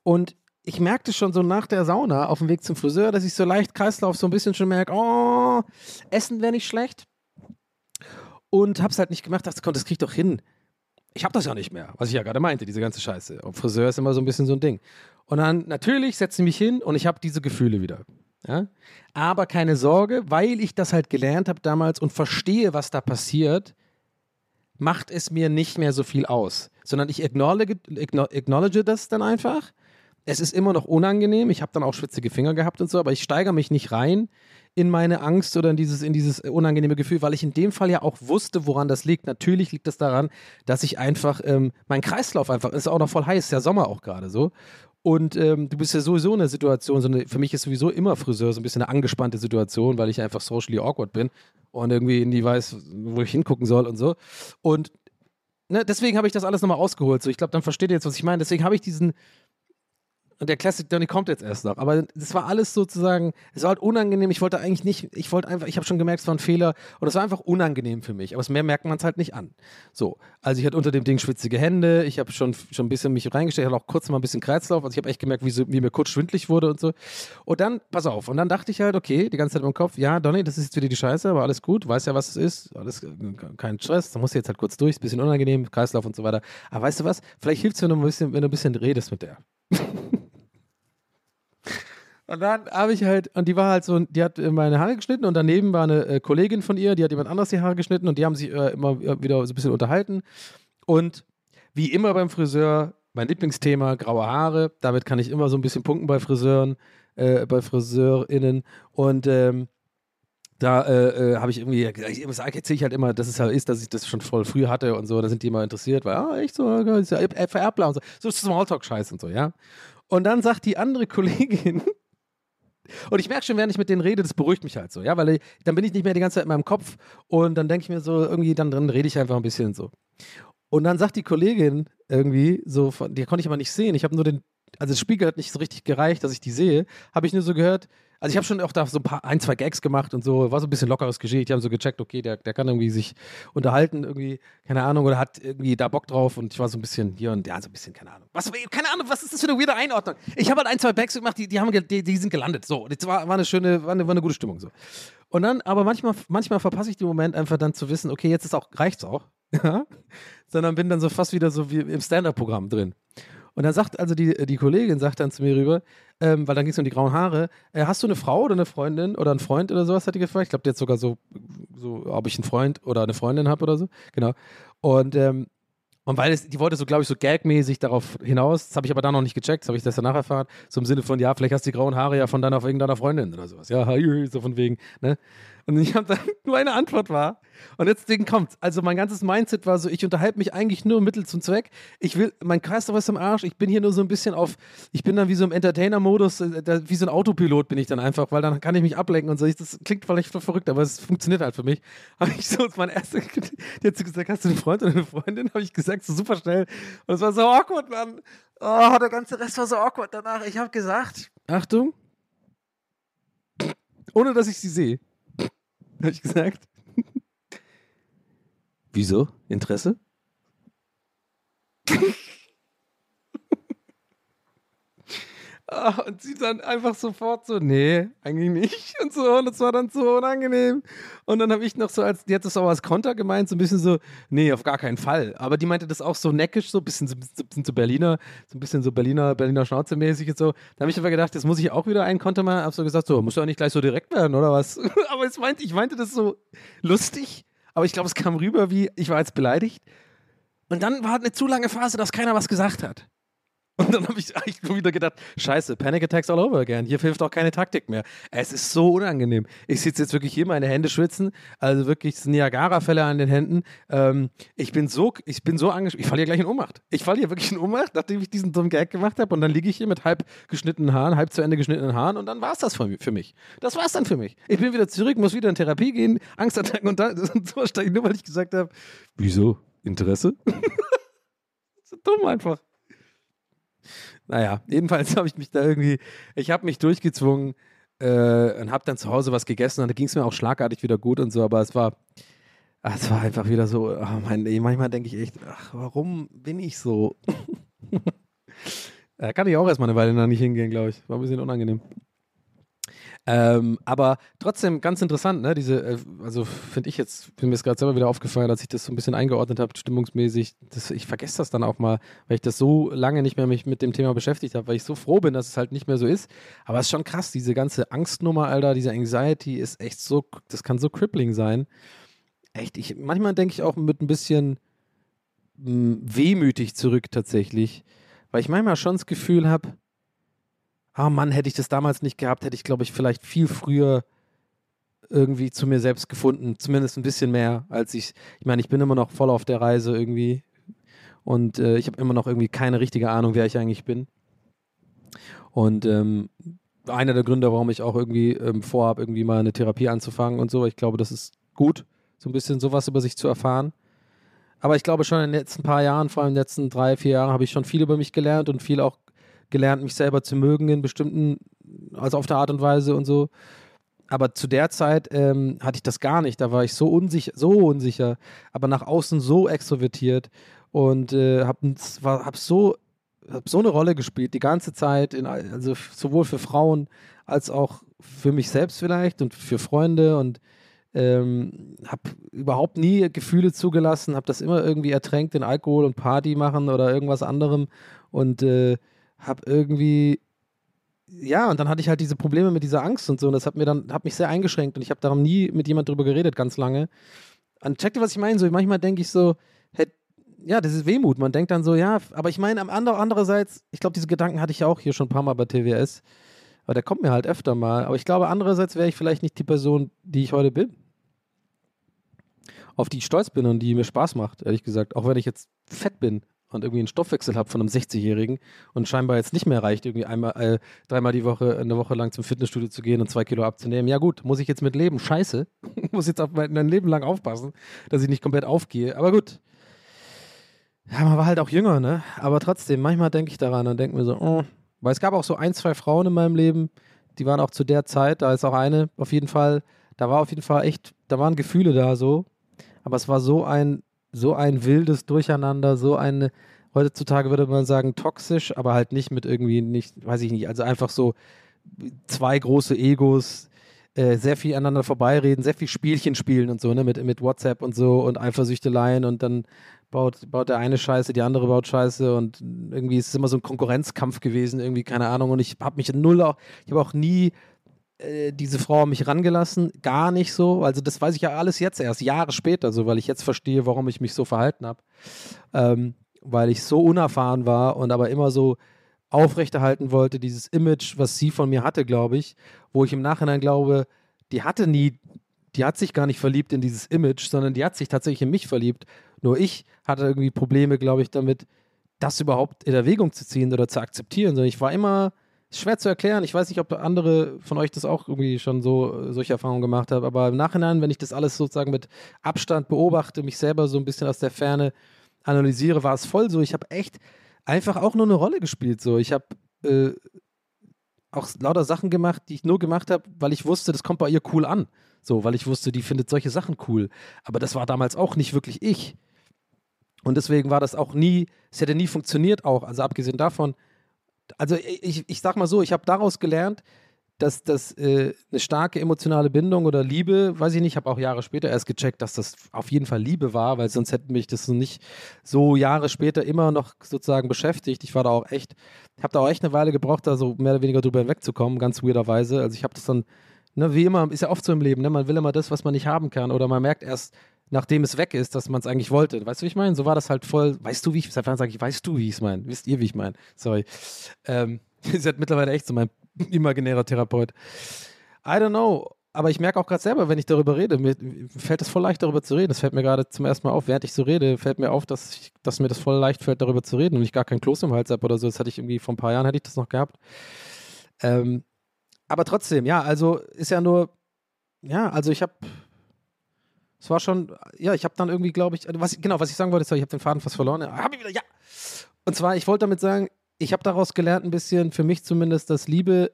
Und ich merkte schon so nach der Sauna auf dem Weg zum Friseur, dass ich so leicht Kreislauf so ein bisschen schon merke, oh, Essen wäre nicht schlecht und hab's halt nicht gemacht, dachte, komm, das krieg ich doch hin. Ich hab das ja nicht mehr, was ich ja gerade meinte, diese ganze Scheiße. Und Friseur ist immer so ein bisschen so ein Ding. Und dann natürlich setze ich mich hin und ich habe diese Gefühle wieder. Ja? Aber keine Sorge, weil ich das halt gelernt habe damals und verstehe, was da passiert, macht es mir nicht mehr so viel aus. Sondern ich acknowledge, acknowledge das dann einfach. Es ist immer noch unangenehm. Ich habe dann auch schwitzige Finger gehabt und so, aber ich steigere mich nicht rein in meine Angst oder in dieses, in dieses unangenehme Gefühl, weil ich in dem Fall ja auch wusste, woran das liegt. Natürlich liegt das daran, dass ich einfach, ähm, mein Kreislauf einfach, ist auch noch voll heiß, ist ja Sommer auch gerade so. Und ähm, du bist ja sowieso in der Situation, so eine, für mich ist sowieso immer Friseur so ein bisschen eine angespannte Situation, weil ich einfach socially awkward bin und irgendwie nie weiß, wo ich hingucken soll und so. Und ne, deswegen habe ich das alles nochmal ausgeholt. So, ich glaube, dann versteht ihr jetzt, was ich meine. Deswegen habe ich diesen, und der Classic Johnny kommt jetzt erst noch. Aber das war alles sozusagen, es war halt unangenehm. Ich wollte eigentlich nicht, ich wollte einfach, ich habe schon gemerkt, es war ein Fehler. Und es war einfach unangenehm für mich. Aber mehr merkt man es halt nicht an. So, also ich hatte unter dem Ding schwitzige Hände. Ich habe schon, schon ein bisschen mich reingestellt. Ich hatte auch kurz mal ein bisschen Kreislauf. Also ich habe echt gemerkt, wie, so, wie mir kurz schwindlig wurde und so. Und dann, pass auf. Und dann dachte ich halt, okay, die ganze Zeit im Kopf, ja, Donny, das ist jetzt wieder die Scheiße, aber alles gut. Weiß ja, was es ist. Alles, kein Stress. Da musst du jetzt halt kurz durch. Ein bisschen unangenehm, Kreislauf und so weiter. Aber weißt du was? Vielleicht hilft es, wenn wenn du ein bisschen redest mit der. Und dann habe ich halt, und die war halt so, die hat meine Haare geschnitten und daneben war eine äh, Kollegin von ihr, die hat jemand anderes die Haare geschnitten und die haben sich äh, immer wieder so ein bisschen unterhalten. Und wie immer beim Friseur, mein Lieblingsthema, graue Haare. Damit kann ich immer so ein bisschen punkten bei Friseuren, äh, bei FriseurInnen. Und ähm, da äh, äh, habe ich irgendwie, ich erzähle ich halt immer, dass es halt ist, dass ich das schon voll früh hatte und so, da sind die immer interessiert, weil, ah, echt so, ist ja vererbbar und so, so Smalltalk-Scheiß und so, ja. Und dann sagt die andere Kollegin, und ich merke schon, während ich mit denen rede, das beruhigt mich halt so, ja, weil ich, dann bin ich nicht mehr die ganze Zeit in meinem Kopf und dann denke ich mir so, irgendwie, dann drin rede ich einfach ein bisschen so. Und dann sagt die Kollegin irgendwie, so, von, die konnte ich aber nicht sehen, ich habe nur den, also das Spiegel hat nicht so richtig gereicht, dass ich die sehe, habe ich nur so gehört, also ich habe schon auch da so ein paar, ein, zwei Gags gemacht und so, war so ein bisschen lockeres Geschehen. Die haben so gecheckt, okay, der, der kann irgendwie sich unterhalten, irgendwie, keine Ahnung, oder hat irgendwie da Bock drauf und ich war so ein bisschen hier und ja, so ein bisschen, keine Ahnung. Was, keine Ahnung, was ist das für eine weirde Einordnung? Ich habe halt ein, zwei Gags gemacht, die, die, haben, die, die sind gelandet. So, das war, war eine schöne, war eine, war eine gute Stimmung so. Und dann, aber manchmal, manchmal verpasse ich den Moment einfach dann zu wissen, okay, jetzt ist auch, reicht's auch. Sondern bin dann so fast wieder so wie im Stand-Up-Programm drin. Und dann sagt also die, die Kollegin, sagt dann zu mir rüber, ähm, weil dann ging es um die grauen Haare, äh, hast du eine Frau oder eine Freundin oder einen Freund oder sowas, hat die gefragt. Ich glaube, hat sogar so, so, ob ich einen Freund oder eine Freundin habe oder so. Genau. Und, ähm, Und weil es, die wollte so, glaube ich, so gagmäßig darauf hinaus, das habe ich aber dann noch nicht gecheckt, das habe ich das danach erfahren, so im Sinne von, ja, vielleicht hast du die grauen Haare ja von deiner, irgendeiner Freundin oder sowas. Ja, so von wegen, ne? Und ich habe dann nur eine Antwort war. Und jetzt Ding kommt. Also mein ganzes Mindset war so, ich unterhalte mich eigentlich nur Mittel zum Zweck. Ich will, mein Kreislauf ist im Arsch. Ich bin hier nur so ein bisschen auf, ich bin dann wie so im Entertainer-Modus, äh, wie so ein Autopilot bin ich dann einfach, weil dann kann ich mich ablenken und so. Das klingt vielleicht verrückt, aber es funktioniert halt für mich. Habe ich so, mein erster, die hat so gesagt, hast du einen Freund oder eine Freundin? Habe ich gesagt, so super schnell. Und es war so awkward, Mann. Oh, der ganze Rest war so awkward danach. Ich habe gesagt, Achtung, ohne dass ich sie sehe. Habe ich gesagt. Wieso? Interesse? Ah, und sie dann einfach sofort so, nee, eigentlich nicht. Und so, und das war dann so unangenehm. Und dann habe ich noch so als, die hat das auch als Konter gemeint, so ein bisschen so, nee, auf gar keinen Fall. Aber die meinte das auch so neckisch, so ein bisschen, so, bisschen so Berliner, so ein bisschen so Berliner, Berliner Schnauze-mäßig und so. Da habe ich aber gedacht, jetzt muss ich auch wieder einen Konter machen. Hab so gesagt, so, muss ja auch nicht gleich so direkt werden, oder was? aber es meinte, ich meinte das so lustig, aber ich glaube, es kam rüber wie, ich war jetzt beleidigt. Und dann war eine zu lange Phase, dass keiner was gesagt hat. Und dann habe ich eigentlich wieder gedacht, scheiße, Panic Attacks all over again. Hier hilft auch keine Taktik mehr. Es ist so unangenehm. Ich sitze jetzt wirklich hier, meine Hände schwitzen, also wirklich Niagara-Fälle an den Händen. Ähm, ich bin so, ich bin so angespannt, ich falle hier gleich in Ohnmacht. Ich falle hier wirklich in Ohnmacht, nachdem ich diesen dummen Gag gemacht habe und dann liege ich hier mit halb geschnittenen Haaren, halb zu Ende geschnittenen Haaren und dann war es das für mich. Das war es dann für mich. Ich bin wieder zurück, muss wieder in Therapie gehen, Angstattacken und, da, und so steige ich nur, weil ich gesagt habe, wieso? Interesse? so dumm einfach. Naja, jedenfalls habe ich mich da irgendwie, ich habe mich durchgezwungen äh, und habe dann zu Hause was gegessen und da ging es mir auch schlagartig wieder gut und so, aber es war, ach, es war einfach wieder so, oh mein, manchmal denke ich echt, ach, warum bin ich so? da kann ich auch erstmal eine Weile noch nicht hingehen, glaube ich. War ein bisschen unangenehm. Ähm, aber trotzdem ganz interessant, ne? Diese, äh, also finde ich jetzt, bin mir jetzt gerade selber wieder aufgefallen, als ich das so ein bisschen eingeordnet habe, stimmungsmäßig. Das, ich vergesse das dann auch mal, weil ich das so lange nicht mehr mich mit dem Thema beschäftigt habe, weil ich so froh bin, dass es halt nicht mehr so ist. Aber es ist schon krass, diese ganze Angstnummer, Alter, diese Anxiety ist echt so, das kann so crippling sein. Echt, ich, manchmal denke ich auch mit ein bisschen mh, hm, wehmütig zurück tatsächlich, weil ich manchmal schon das Gefühl habe, ah Mann, hätte ich das damals nicht gehabt, hätte ich, glaube ich, vielleicht viel früher irgendwie zu mir selbst gefunden. Zumindest ein bisschen mehr, als ich. Ich meine, ich bin immer noch voll auf der Reise irgendwie. Und äh, ich habe immer noch irgendwie keine richtige Ahnung, wer ich eigentlich bin. Und ähm, einer der Gründe, warum ich auch irgendwie ähm, vorhabe, irgendwie mal eine Therapie anzufangen und so. Ich glaube, das ist gut, so ein bisschen sowas über sich zu erfahren. Aber ich glaube schon in den letzten paar Jahren, vor allem in den letzten drei, vier Jahren, habe ich schon viel über mich gelernt und viel auch gelernt, mich selber zu mögen in bestimmten, also auf der Art und Weise und so. Aber zu der Zeit ähm, hatte ich das gar nicht. Da war ich so unsicher, so unsicher, aber nach außen so extrovertiert und äh, habe hab so, hab so eine Rolle gespielt die ganze Zeit, in, also sowohl für Frauen als auch für mich selbst vielleicht und für Freunde und ähm, habe überhaupt nie Gefühle zugelassen, habe das immer irgendwie ertränkt in Alkohol und Party machen oder irgendwas anderem und äh, habe irgendwie ja, und dann hatte ich halt diese Probleme mit dieser Angst und so. Und das hat mir dann, hat mich sehr eingeschränkt und ich habe darum nie mit jemand drüber geredet, ganz lange. Und check dir, was ich meine? So, manchmal denke ich so, hätt, ja, das ist Wehmut. Man denkt dann so, ja, aber ich meine, am andere, andererseits, ich glaube, diese Gedanken hatte ich ja auch hier schon ein paar Mal bei TWS. Aber der kommt mir halt öfter mal. Aber ich glaube, andererseits wäre ich vielleicht nicht die Person, die ich heute bin. Auf die ich stolz bin und die mir Spaß macht, ehrlich gesagt. Auch wenn ich jetzt fett bin und irgendwie einen Stoffwechsel habe von einem 60-Jährigen und scheinbar jetzt nicht mehr reicht, irgendwie einmal, äh, dreimal die Woche, eine Woche lang zum Fitnessstudio zu gehen und zwei Kilo abzunehmen. Ja gut, muss ich jetzt mit leben. Scheiße. muss jetzt auf mein, mein Leben lang aufpassen, dass ich nicht komplett aufgehe. Aber gut. Ja, man war halt auch jünger, ne? Aber trotzdem, manchmal denke ich daran und denke mir so, oh. weil es gab auch so ein, zwei Frauen in meinem Leben, die waren auch zu der Zeit, da ist auch eine auf jeden Fall, da war auf jeden Fall echt, da waren Gefühle da so, aber es war so ein so ein wildes Durcheinander, so eine, heutzutage würde man sagen, toxisch, aber halt nicht mit irgendwie, nicht, weiß ich nicht, also einfach so zwei große Egos, äh, sehr viel aneinander vorbeireden, sehr viel Spielchen spielen und so, ne, mit, mit WhatsApp und so und Eifersüchteleien und dann baut, baut der eine Scheiße, die andere baut Scheiße und irgendwie ist es immer so ein Konkurrenzkampf gewesen, irgendwie, keine Ahnung, und ich habe mich null auch, ich habe auch nie äh, diese Frau mich rangelassen, gar nicht so. Also das weiß ich ja alles jetzt erst, Jahre später so, weil ich jetzt verstehe, warum ich mich so verhalten habe. Ähm, weil ich so unerfahren war und aber immer so aufrechterhalten wollte, dieses Image, was sie von mir hatte, glaube ich, wo ich im Nachhinein glaube, die hatte nie, die hat sich gar nicht verliebt in dieses Image, sondern die hat sich tatsächlich in mich verliebt. Nur ich hatte irgendwie Probleme, glaube ich, damit, das überhaupt in Erwägung zu ziehen oder zu akzeptieren. Sondern ich war immer schwer zu erklären. Ich weiß nicht, ob andere von euch das auch irgendwie schon so solche Erfahrungen gemacht haben, aber im Nachhinein, wenn ich das alles sozusagen mit Abstand beobachte, mich selber so ein bisschen aus der Ferne analysiere, war es voll so. Ich habe echt einfach auch nur eine Rolle gespielt. So, ich habe äh, auch lauter Sachen gemacht, die ich nur gemacht habe, weil ich wusste, das kommt bei ihr cool an. So, weil ich wusste, die findet solche Sachen cool. Aber das war damals auch nicht wirklich ich. Und deswegen war das auch nie, es hätte nie funktioniert auch. Also abgesehen davon, also ich, ich sag mal so, ich habe daraus gelernt, dass das äh, eine starke emotionale Bindung oder Liebe, weiß ich nicht, habe auch Jahre später erst gecheckt, dass das auf jeden Fall Liebe war, weil sonst hätte mich das so nicht so Jahre später immer noch sozusagen beschäftigt. Ich war da auch echt, habe da auch echt eine Weile gebraucht, da so mehr oder weniger drüber hinwegzukommen, ganz weirderweise. Also ich habe das dann, ne, wie immer, ist ja oft so im Leben, ne, man will immer das, was man nicht haben kann oder man merkt erst, nachdem es weg ist, dass man es eigentlich wollte. Weißt du, wie ich meine? So war das halt voll. Weißt du, wie ich seit wann sage ich, weißt du, wie ich es meine? Wisst ihr, wie ich meine? Sorry. Ähm, ihr seid mittlerweile echt so mein imaginärer Therapeut. I don't know. Aber ich merke auch gerade selber, wenn ich darüber rede, mir fällt es voll leicht, darüber zu reden. Das fällt mir gerade zum ersten Mal auf. Während ich so rede, fällt mir auf, dass, ich, dass mir das voll leicht fällt, darüber zu reden und ich gar kein Kloß im Hals habe oder so. Das hatte ich irgendwie vor ein paar Jahren, hätte ich das noch gehabt. Ähm, aber trotzdem, ja, also ist ja nur, ja, also ich habe es war schon, ja, ich habe dann irgendwie, glaube ich, was, genau, was ich sagen wollte, ist, ich habe den Faden fast verloren. Ja, hab ich wieder, ja. Und zwar, ich wollte damit sagen, ich habe daraus gelernt, ein bisschen, für mich zumindest, dass Liebe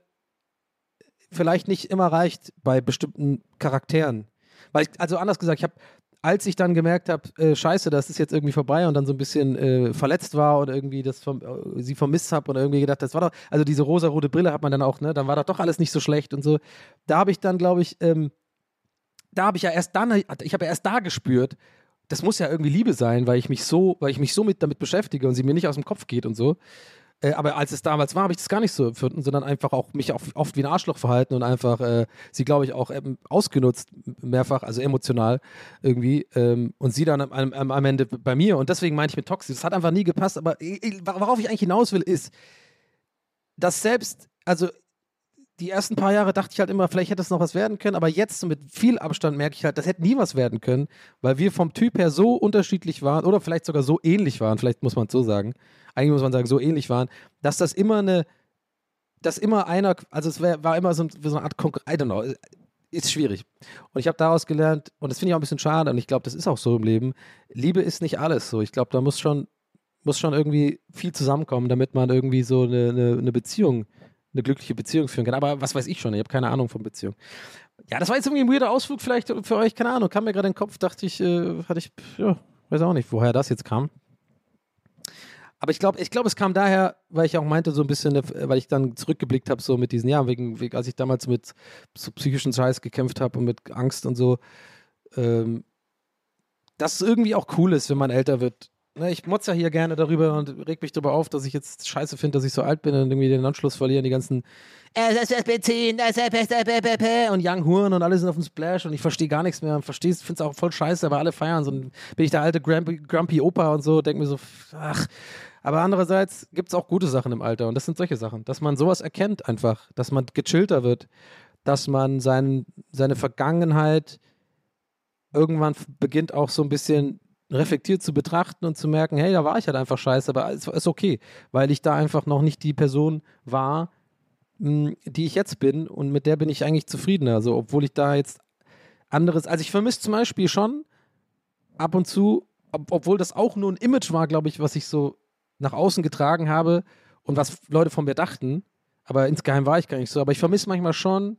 vielleicht nicht immer reicht bei bestimmten Charakteren. Weil ich, also anders gesagt, ich habe, als ich dann gemerkt habe, äh, scheiße, das ist jetzt irgendwie vorbei und dann so ein bisschen äh, verletzt war oder irgendwie das vom, äh, sie vermisst habe oder irgendwie gedacht, das war doch, also diese rosa-rote Brille hat man dann auch, ne, dann war das doch alles nicht so schlecht und so. Da habe ich dann, glaube ich, ähm, da habe ich ja erst dann, ich habe ja erst da gespürt, das muss ja irgendwie Liebe sein, weil ich mich so, weil ich mich so mit damit beschäftige und sie mir nicht aus dem Kopf geht und so. Äh, aber als es damals war, habe ich das gar nicht so empfunden, sondern einfach auch mich auch oft wie ein Arschloch verhalten und einfach äh, sie, glaube ich, auch ähm, ausgenutzt, mehrfach, also emotional irgendwie. Ähm, und sie dann am, am, am, Ende bei mir. Und deswegen meine ich mit toxisch. Das hat einfach nie gepasst. Aber ich, worauf ich eigentlich hinaus will, ist, dass selbst, also die ersten paar Jahre dachte ich halt immer, vielleicht hätte es noch was werden können, aber jetzt mit viel Abstand merke ich halt, das hätte nie was werden können, weil wir vom Typ her so unterschiedlich waren oder vielleicht sogar so ähnlich waren, vielleicht muss man es so sagen, eigentlich muss man sagen, so ähnlich waren, dass das immer eine, dass immer einer, also es wär, war immer so, so eine Art Konkurrenz, I don't know, ist schwierig. Und ich habe daraus gelernt, und das finde ich auch ein bisschen schade, und ich glaube, das ist auch so im Leben, Liebe ist nicht alles so. Ich glaube, da muss schon, muss schon irgendwie viel zusammenkommen, damit man irgendwie so eine, eine, eine Beziehung eine glückliche Beziehung führen kann. Aber was weiß ich schon, ich habe keine Ahnung von Beziehung. Ja, das war jetzt irgendwie ein weirder Ausflug vielleicht für euch, keine Ahnung, kam mir gerade in den Kopf, dachte ich, äh, hatte ich, ja, weiß auch nicht, woher das jetzt kam. Aber ich glaube, ich glaube, es kam daher, weil ich auch meinte, so ein bisschen, äh, weil ich dann zurückgeblickt habe, so mit diesen, ja, wegen, wegen, als ich damals mit so psychischen Scheiß gekämpft habe und mit Angst und so, ähm, dass es irgendwie auch cool ist, wenn man älter wird, Ne, ich motze ja hier gerne darüber und reg mich darüber auf, dass ich jetzt scheiße finde, dass ich so alt bin und irgendwie den Anschluss verlieren, die ganzen und Young Huren und alle sind auf dem Splash und ich verstehe gar nichts mehr. Es, finde es auch voll scheiße, aber alle feiern so. Bin ich der alte Grumpy, Grumpy Opa und so, denke mir so, ach. Aber andererseits gibt es auch gute Sachen im Alter und das sind solche Sachen, dass man sowas erkennt einfach, dass man gechillter wird, dass man sein, seine Vergangenheit irgendwann beginnt auch so ein bisschen reflektiert zu betrachten und zu merken, hey, da war ich halt einfach scheiße, aber es ist okay, weil ich da einfach noch nicht die Person war, hm, die ich jetzt bin und mit der bin ich eigentlich zufriedener. Also, obwohl ich da jetzt anderes, also ich vermisse zum Beispiel schon ab und zu, ob, obwohl das auch nur ein Image war, glaube ich, was ich so nach außen getragen habe und was Leute von mir dachten, aber insgeheim war ich gar nicht so, aber ich vermisse manchmal schon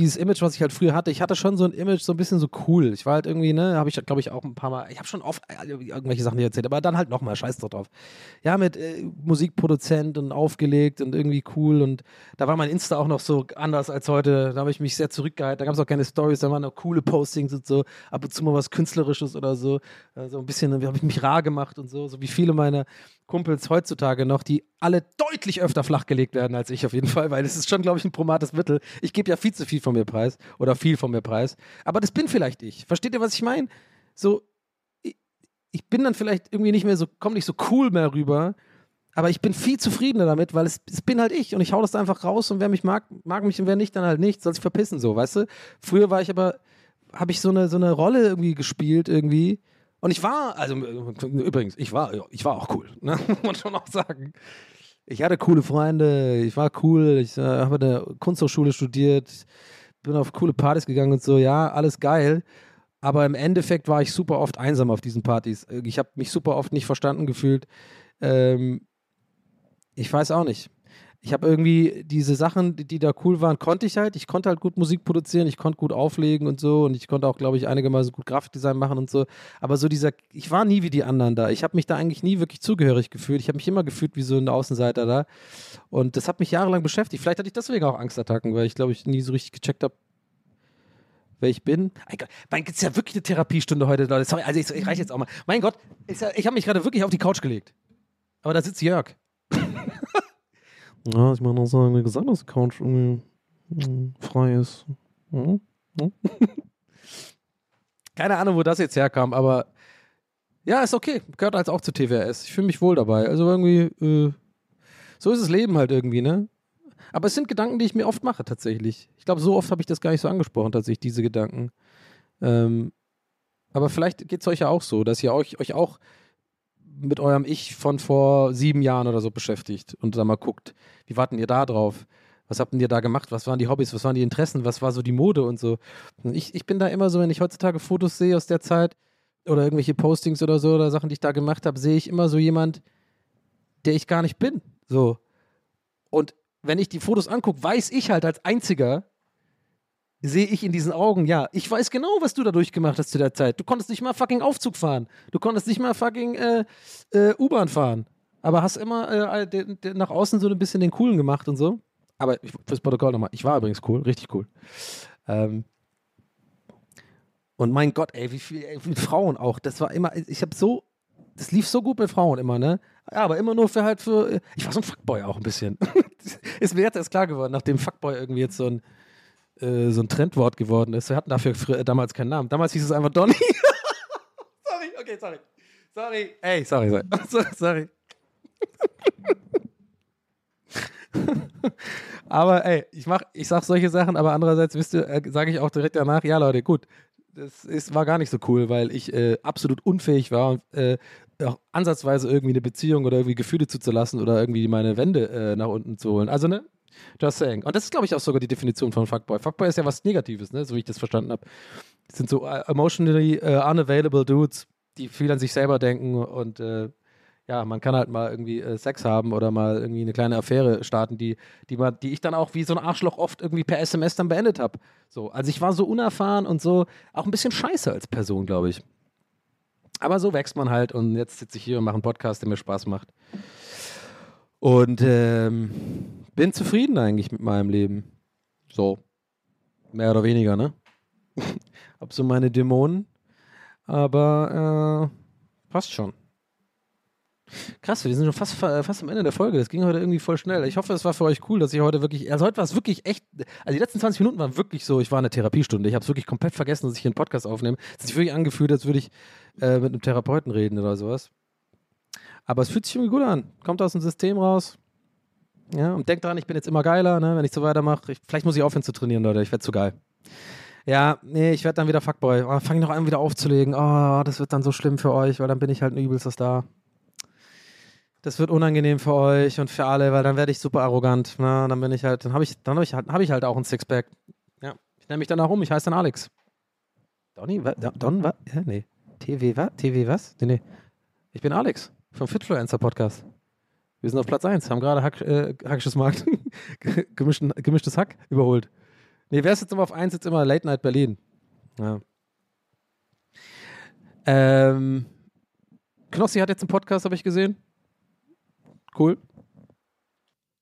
dieses Image, was ich halt früher hatte, ich hatte schon so ein Image, so ein bisschen so cool. Ich war halt irgendwie, ne, habe ich, glaube ich, auch ein paar Mal, ich habe schon oft äh, irgendwelche Sachen erzählt, aber dann halt nochmal, scheiß drauf. Ja, mit äh, Musikproduzent und aufgelegt und irgendwie cool und da war mein Insta auch noch so anders als heute. Da habe ich mich sehr zurückgehalten. Da gab es auch keine Stories, da waren noch coole Postings und so, ab und zu mal was Künstlerisches oder so. Also ein bisschen, habe ich mich rar gemacht und so, so wie viele meiner Kumpels heutzutage noch, die alle deutlich öfter flachgelegt werden als ich auf jeden Fall, weil es ist schon, glaube ich, ein promates Mittel. Ich gebe ja viel zu viel von mir preis oder viel von mir preis. Aber das bin vielleicht ich. Versteht ihr, was ich meine? So, ich, ich bin dann vielleicht irgendwie nicht mehr so, komme nicht so cool mehr rüber, aber ich bin viel zufriedener damit, weil es, es bin halt ich und ich hau das da einfach raus und wer mich mag, mag mich und wer nicht, dann halt nicht, soll sich verpissen, so, weißt du? Früher war ich aber, habe ich so eine, so eine Rolle irgendwie gespielt, irgendwie. Und ich war, also übrigens, ich war, ich war auch cool, ne? muss man schon auch sagen. Ich hatte coole Freunde, ich war cool, ich äh, habe an der Kunsthochschule studiert, bin auf coole Partys gegangen und so, ja, alles geil. Aber im Endeffekt war ich super oft einsam auf diesen Partys. Ich habe mich super oft nicht verstanden gefühlt. Ähm, ich weiß auch nicht. Ich habe irgendwie diese Sachen, die, die, da cool waren, konnte ich halt. Ich konnte halt gut Musik produzieren, ich konnte gut auflegen und so und ich konnte auch, glaube ich, einigermaßen gut Grafikdesign machen und so. Aber so dieser, ich war nie wie die anderen da. Ich habe mich da eigentlich nie wirklich zugehörig gefühlt. Ich habe mich immer gefühlt wie so ein Außenseiter da. Und das hat mich jahrelang beschäftigt. Vielleicht hatte ich deswegen auch Angstattacken, weil ich, glaube ich, nie so richtig gecheckt habe, wer ich bin. Mein Gott, mein, ist ja wirklich eine Therapiestunde heute, Leute. Sorry, also ich, ich reiche jetzt auch mal. Mein Gott, ich habe mich gerade wirklich auf die Couch gelegt. Aber da sitzt Jörg. Ja, ich meine auch sagen, wie gesagt, dass irgendwie hm, frei ist. Hm? Hm? Keine Ahnung, wo das jetzt herkam, aber ja, ist okay. Gehört als auch zu TWS. Ich fühle mich wohl dabei. Also irgendwie, äh, so ist das Leben halt irgendwie, ne? Aber es sind Gedanken, die ich mir oft mache, tatsächlich. Ich glaube, so oft habe ich das gar nicht so angesprochen, tatsächlich, diese Gedanken. Ähm, aber vielleicht geht es euch ja auch so, dass ihr euch, euch auch mit eurem Ich von vor sieben Jahren oder so beschäftigt und da mal guckt, wie warten ihr da drauf? Was habt ihr da gemacht? Was waren die Hobbys? Was waren die Interessen? Was war so die Mode und so? Und ich, ich bin da immer so, wenn ich heutzutage Fotos sehe aus der Zeit oder irgendwelche Postings oder so oder Sachen, die ich da gemacht habe, sehe ich immer so jemand, der ich gar nicht bin. So. Und wenn ich die Fotos angucke, weiß ich halt als einziger, sehe ich in diesen Augen, ja, ich weiß genau, was du da durchgemacht hast zu der Zeit. Du konntest nicht mal fucking Aufzug fahren. Du konntest nicht mal fucking äh, äh, U-Bahn fahren. Aber hast immer äh, de, de, nach außen so ein bisschen den Coolen gemacht und so. Aber ich, fürs Protokoll nochmal, ich war übrigens cool, richtig cool. Ähm, und mein Gott, ey, wie viele Frauen auch. Das war immer, ich habe so, das lief so gut mit Frauen immer, ne? Ja, aber immer nur für halt für, ich war so ein Fuckboy auch ein bisschen. ist mir jetzt erst klar geworden, nachdem Fuckboy irgendwie jetzt so ein, äh, so ein Trendwort geworden ist. Wir hatten dafür früher, damals keinen Namen. Damals hieß es einfach Donny. sorry, okay, sorry. Sorry. Ey, sorry, sorry. sorry. aber ey, ich mach, ich sag solche Sachen, aber andererseits wisst ihr, äh, sage ich auch direkt danach, ja Leute, gut, das ist, war gar nicht so cool, weil ich äh, absolut unfähig war äh, auch ansatzweise irgendwie eine Beziehung oder irgendwie Gefühle zuzulassen oder irgendwie meine Wände äh, nach unten zu holen. Also, ne? Just saying. Und das ist, glaube ich, auch sogar die Definition von Fuckboy. Fuckboy ist ja was Negatives, ne? So wie ich das verstanden habe. Sind so uh, emotionally uh, unavailable Dudes, die viel an sich selber denken und äh, ja, man kann halt mal irgendwie äh, Sex haben oder mal irgendwie eine kleine Affäre starten, die, die, man, die ich dann auch wie so ein Arschloch oft irgendwie per SMS dann beendet habe. So, also ich war so unerfahren und so auch ein bisschen scheiße als Person, glaube ich. Aber so wächst man halt und jetzt sitze ich hier und mache einen Podcast, der mir Spaß macht. Und ähm, bin zufrieden eigentlich mit meinem Leben. So. Mehr oder weniger, ne? Hab so meine Dämonen. Aber äh, passt schon. Krass, wir sind schon fast, fast am Ende der Folge. Das ging heute irgendwie voll schnell. Ich hoffe, es war für euch cool, dass ich heute wirklich. Also heute war es wirklich echt. Also die letzten 20 Minuten waren wirklich so, ich war in der Therapiestunde. Ich habe es wirklich komplett vergessen, dass ich hier einen Podcast aufnehme. Es hat sich wirklich angefühlt, als würde ich äh, mit einem Therapeuten reden oder sowas. Aber es fühlt sich irgendwie gut an. Kommt aus dem System raus. Ja, und denkt dran, ich bin jetzt immer geiler, ne, wenn ich so weitermache. vielleicht muss ich aufhören zu trainieren, Leute. Ich werde zu geil. Ja, nee, ich werde dann wieder Fuckboy. Oh, Fange ich noch an, wieder aufzulegen. Oh, das wird dann so schlimm für euch, weil dann bin ich halt ein übelster Star. Das wird unangenehm für euch und für alle, weil dann werde ich super arrogant. Na, dann bin ich halt, dann habe ich, dann habe ich, halt, hab ich halt auch ein Sixpack. Ja, ich nenne mich danach um. Ich heiße dann Alex. Donny, wa, Don, was? Ja, nee. TW, was? TW, was? Nee, nee. Ich bin Alex vom Fitfluencer Podcast. Wir sind auf Platz 1, haben gerade Hack, äh, Hackisches Markt, gemischtes Hack überholt. Nee, wer ist jetzt immer auf 1? Jetzt immer Late Night Berlin. Ja. Ähm, Knossi hat jetzt einen Podcast, habe ich gesehen. Cool.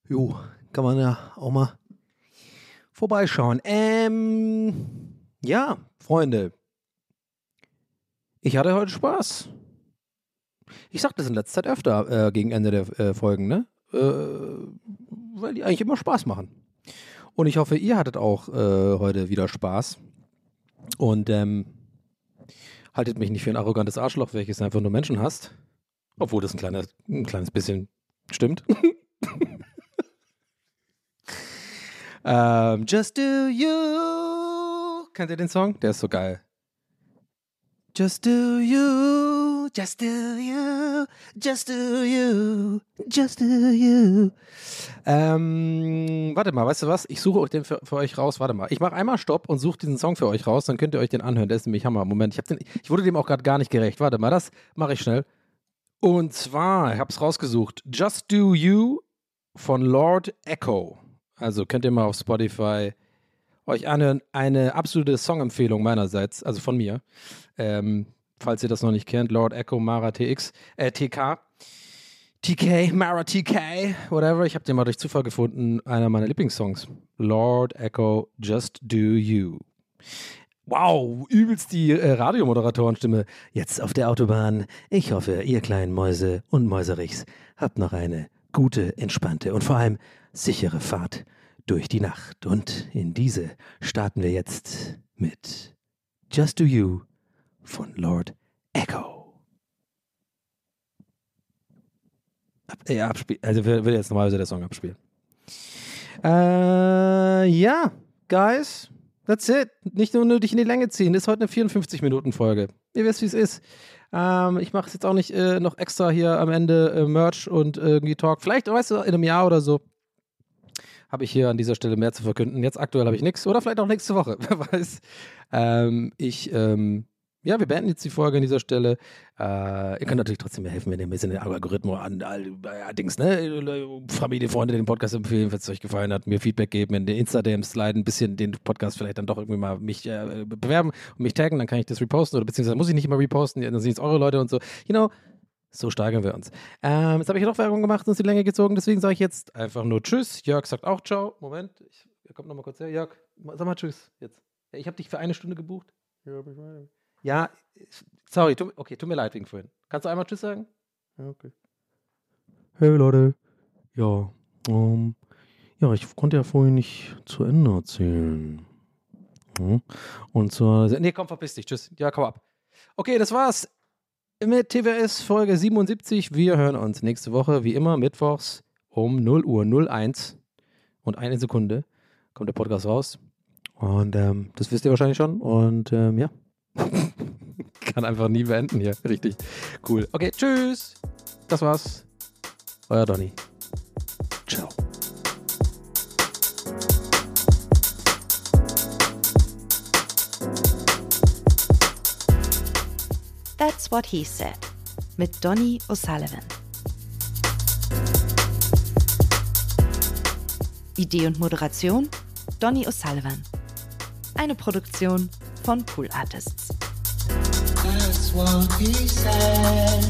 Jo, kann man ja auch mal vorbeischauen. Ähm, ja, Freunde. Ich hatte heute Spaß. Ich sag das in letzter Zeit öfter äh, gegen Ende der äh, Folgen, ne? Äh, weil die eigentlich immer Spaß machen. Und ich hoffe, ihr hattet auch äh, heute wieder Spaß. Und ähm, haltet mich nicht für ein arrogantes Arschloch, welches einfach nur Menschen hasst. Obwohl das ein kleines, ein kleines bisschen stimmt. ähm, Just do you. Kennt ihr den Song? Der ist so geil. Just do you, just do you, just do you, just do you. Ähm, warte mal, weißt du was? Ich suche euch den für, für euch raus. Warte mal. Ich mache einmal Stopp und suche diesen Song für euch raus, dann könnt ihr euch den anhören. Der ist nämlich Hammer. Moment, ich, den, ich wurde dem auch gerade gar nicht gerecht. Warte mal, das mache ich schnell. Und zwar, ich habe es rausgesucht. Just Do You von Lord Echo. Also könnt ihr mal auf Spotify euch anhören. Eine absolute Songempfehlung meinerseits, also von mir. Ähm, falls ihr das noch nicht kennt, Lord Echo Mara TX, äh, TK. TK, Mara TK, whatever. Ich habe den mal durch Zufall gefunden. Einer meiner Lieblingssongs. Lord Echo, Just Do You. Wow, übelst die äh, Radiomoderatorenstimme. Jetzt auf der Autobahn. Ich hoffe, ihr kleinen Mäuse und Mäuserichs habt noch eine gute, entspannte und vor allem sichere Fahrt durch die Nacht. Und in diese starten wir jetzt mit Just Do You von Lord Echo. Ab, äh, abspiel, also will jetzt normalerweise der Song abspielen. Äh, ja, guys, that's it. Nicht nur nötig in die Länge ziehen. Das ist heute eine 54-Minuten-Folge. Ihr wisst, wie es ist. Ähm, ich mache es jetzt auch nicht äh, noch extra hier am Ende äh, Merch und irgendwie Talk. Vielleicht, weißt du, in einem Jahr oder so habe ich hier an dieser Stelle mehr zu verkünden. Jetzt aktuell habe ich nichts oder vielleicht auch nächste Woche, wer weiß. Ähm, ich, ähm, ja, wir beenden jetzt die Folge an dieser Stelle. Äh, ihr könnt natürlich trotzdem mir helfen, wenn ihr ein bisschen den Algorithmus an, äh, Dings, ne? Familie, Freunde den Podcast empfehlen, wenn es euch gefallen hat, mir Feedback geben, in den Insta-DMs sliden, ein bisschen den Podcast vielleicht dann doch irgendwie mal mich äh, bewerben und mich taggen, dann kann ich das reposten oder beziehungsweise muss ich nicht immer reposten, dann sind es eure Leute und so. You know, so steigern wir uns. Ähm, jetzt habe ich noch Werbung gemacht und es die Länge gezogen, deswegen sage ich jetzt einfach nur Tschüss. Jörg sagt auch Ciao. Moment, ich, er kommt nochmal kurz her. Jörg, sag mal Tschüss jetzt. Ich habe dich für eine Stunde gebucht. Ja, sorry, tu, okay, tut mir leid wegen vorhin. Kannst du einmal Tschüss sagen? Ja, okay. Hey Leute. Ja, um, ja, ich konnte ja vorhin nicht zu Ende erzählen. Hm? Und zwar. Nee, komm, verpiss dich. Tschüss. Ja, komm ab. Okay, das war's mit TWS Folge 77. Wir hören uns nächste Woche, wie immer, mittwochs um 0 Uhr 01 und eine Sekunde kommt der Podcast raus. Und ähm, das wisst ihr wahrscheinlich schon. Und ähm, ja. Kann einfach nie beenden hier. Richtig. Cool. Okay, tschüss. Das war's. Euer Donny. Ciao. That's What He Said mit Donny O'Sullivan. Idee und Moderation Donny O'Sullivan. Eine Produktion von Pool Artists. That's what he said.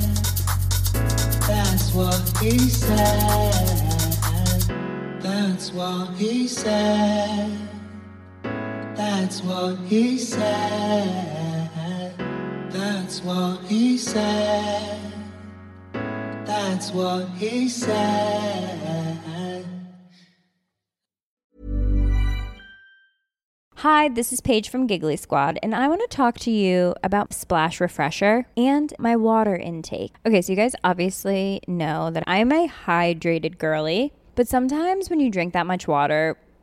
That's what he said. That's what he said. That's what he said. That's what he said. That's what he said. Hi, this is Paige from Giggly Squad, and I want to talk to you about Splash Refresher and my water intake. Okay, so you guys obviously know that I'm a hydrated girly, but sometimes when you drink that much water,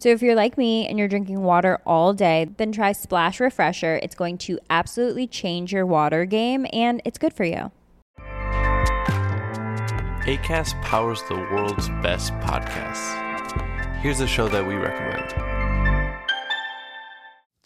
So if you're like me and you're drinking water all day, then try Splash Refresher. It's going to absolutely change your water game and it's good for you. ACAST powers the world's best podcasts. Here's a show that we recommend.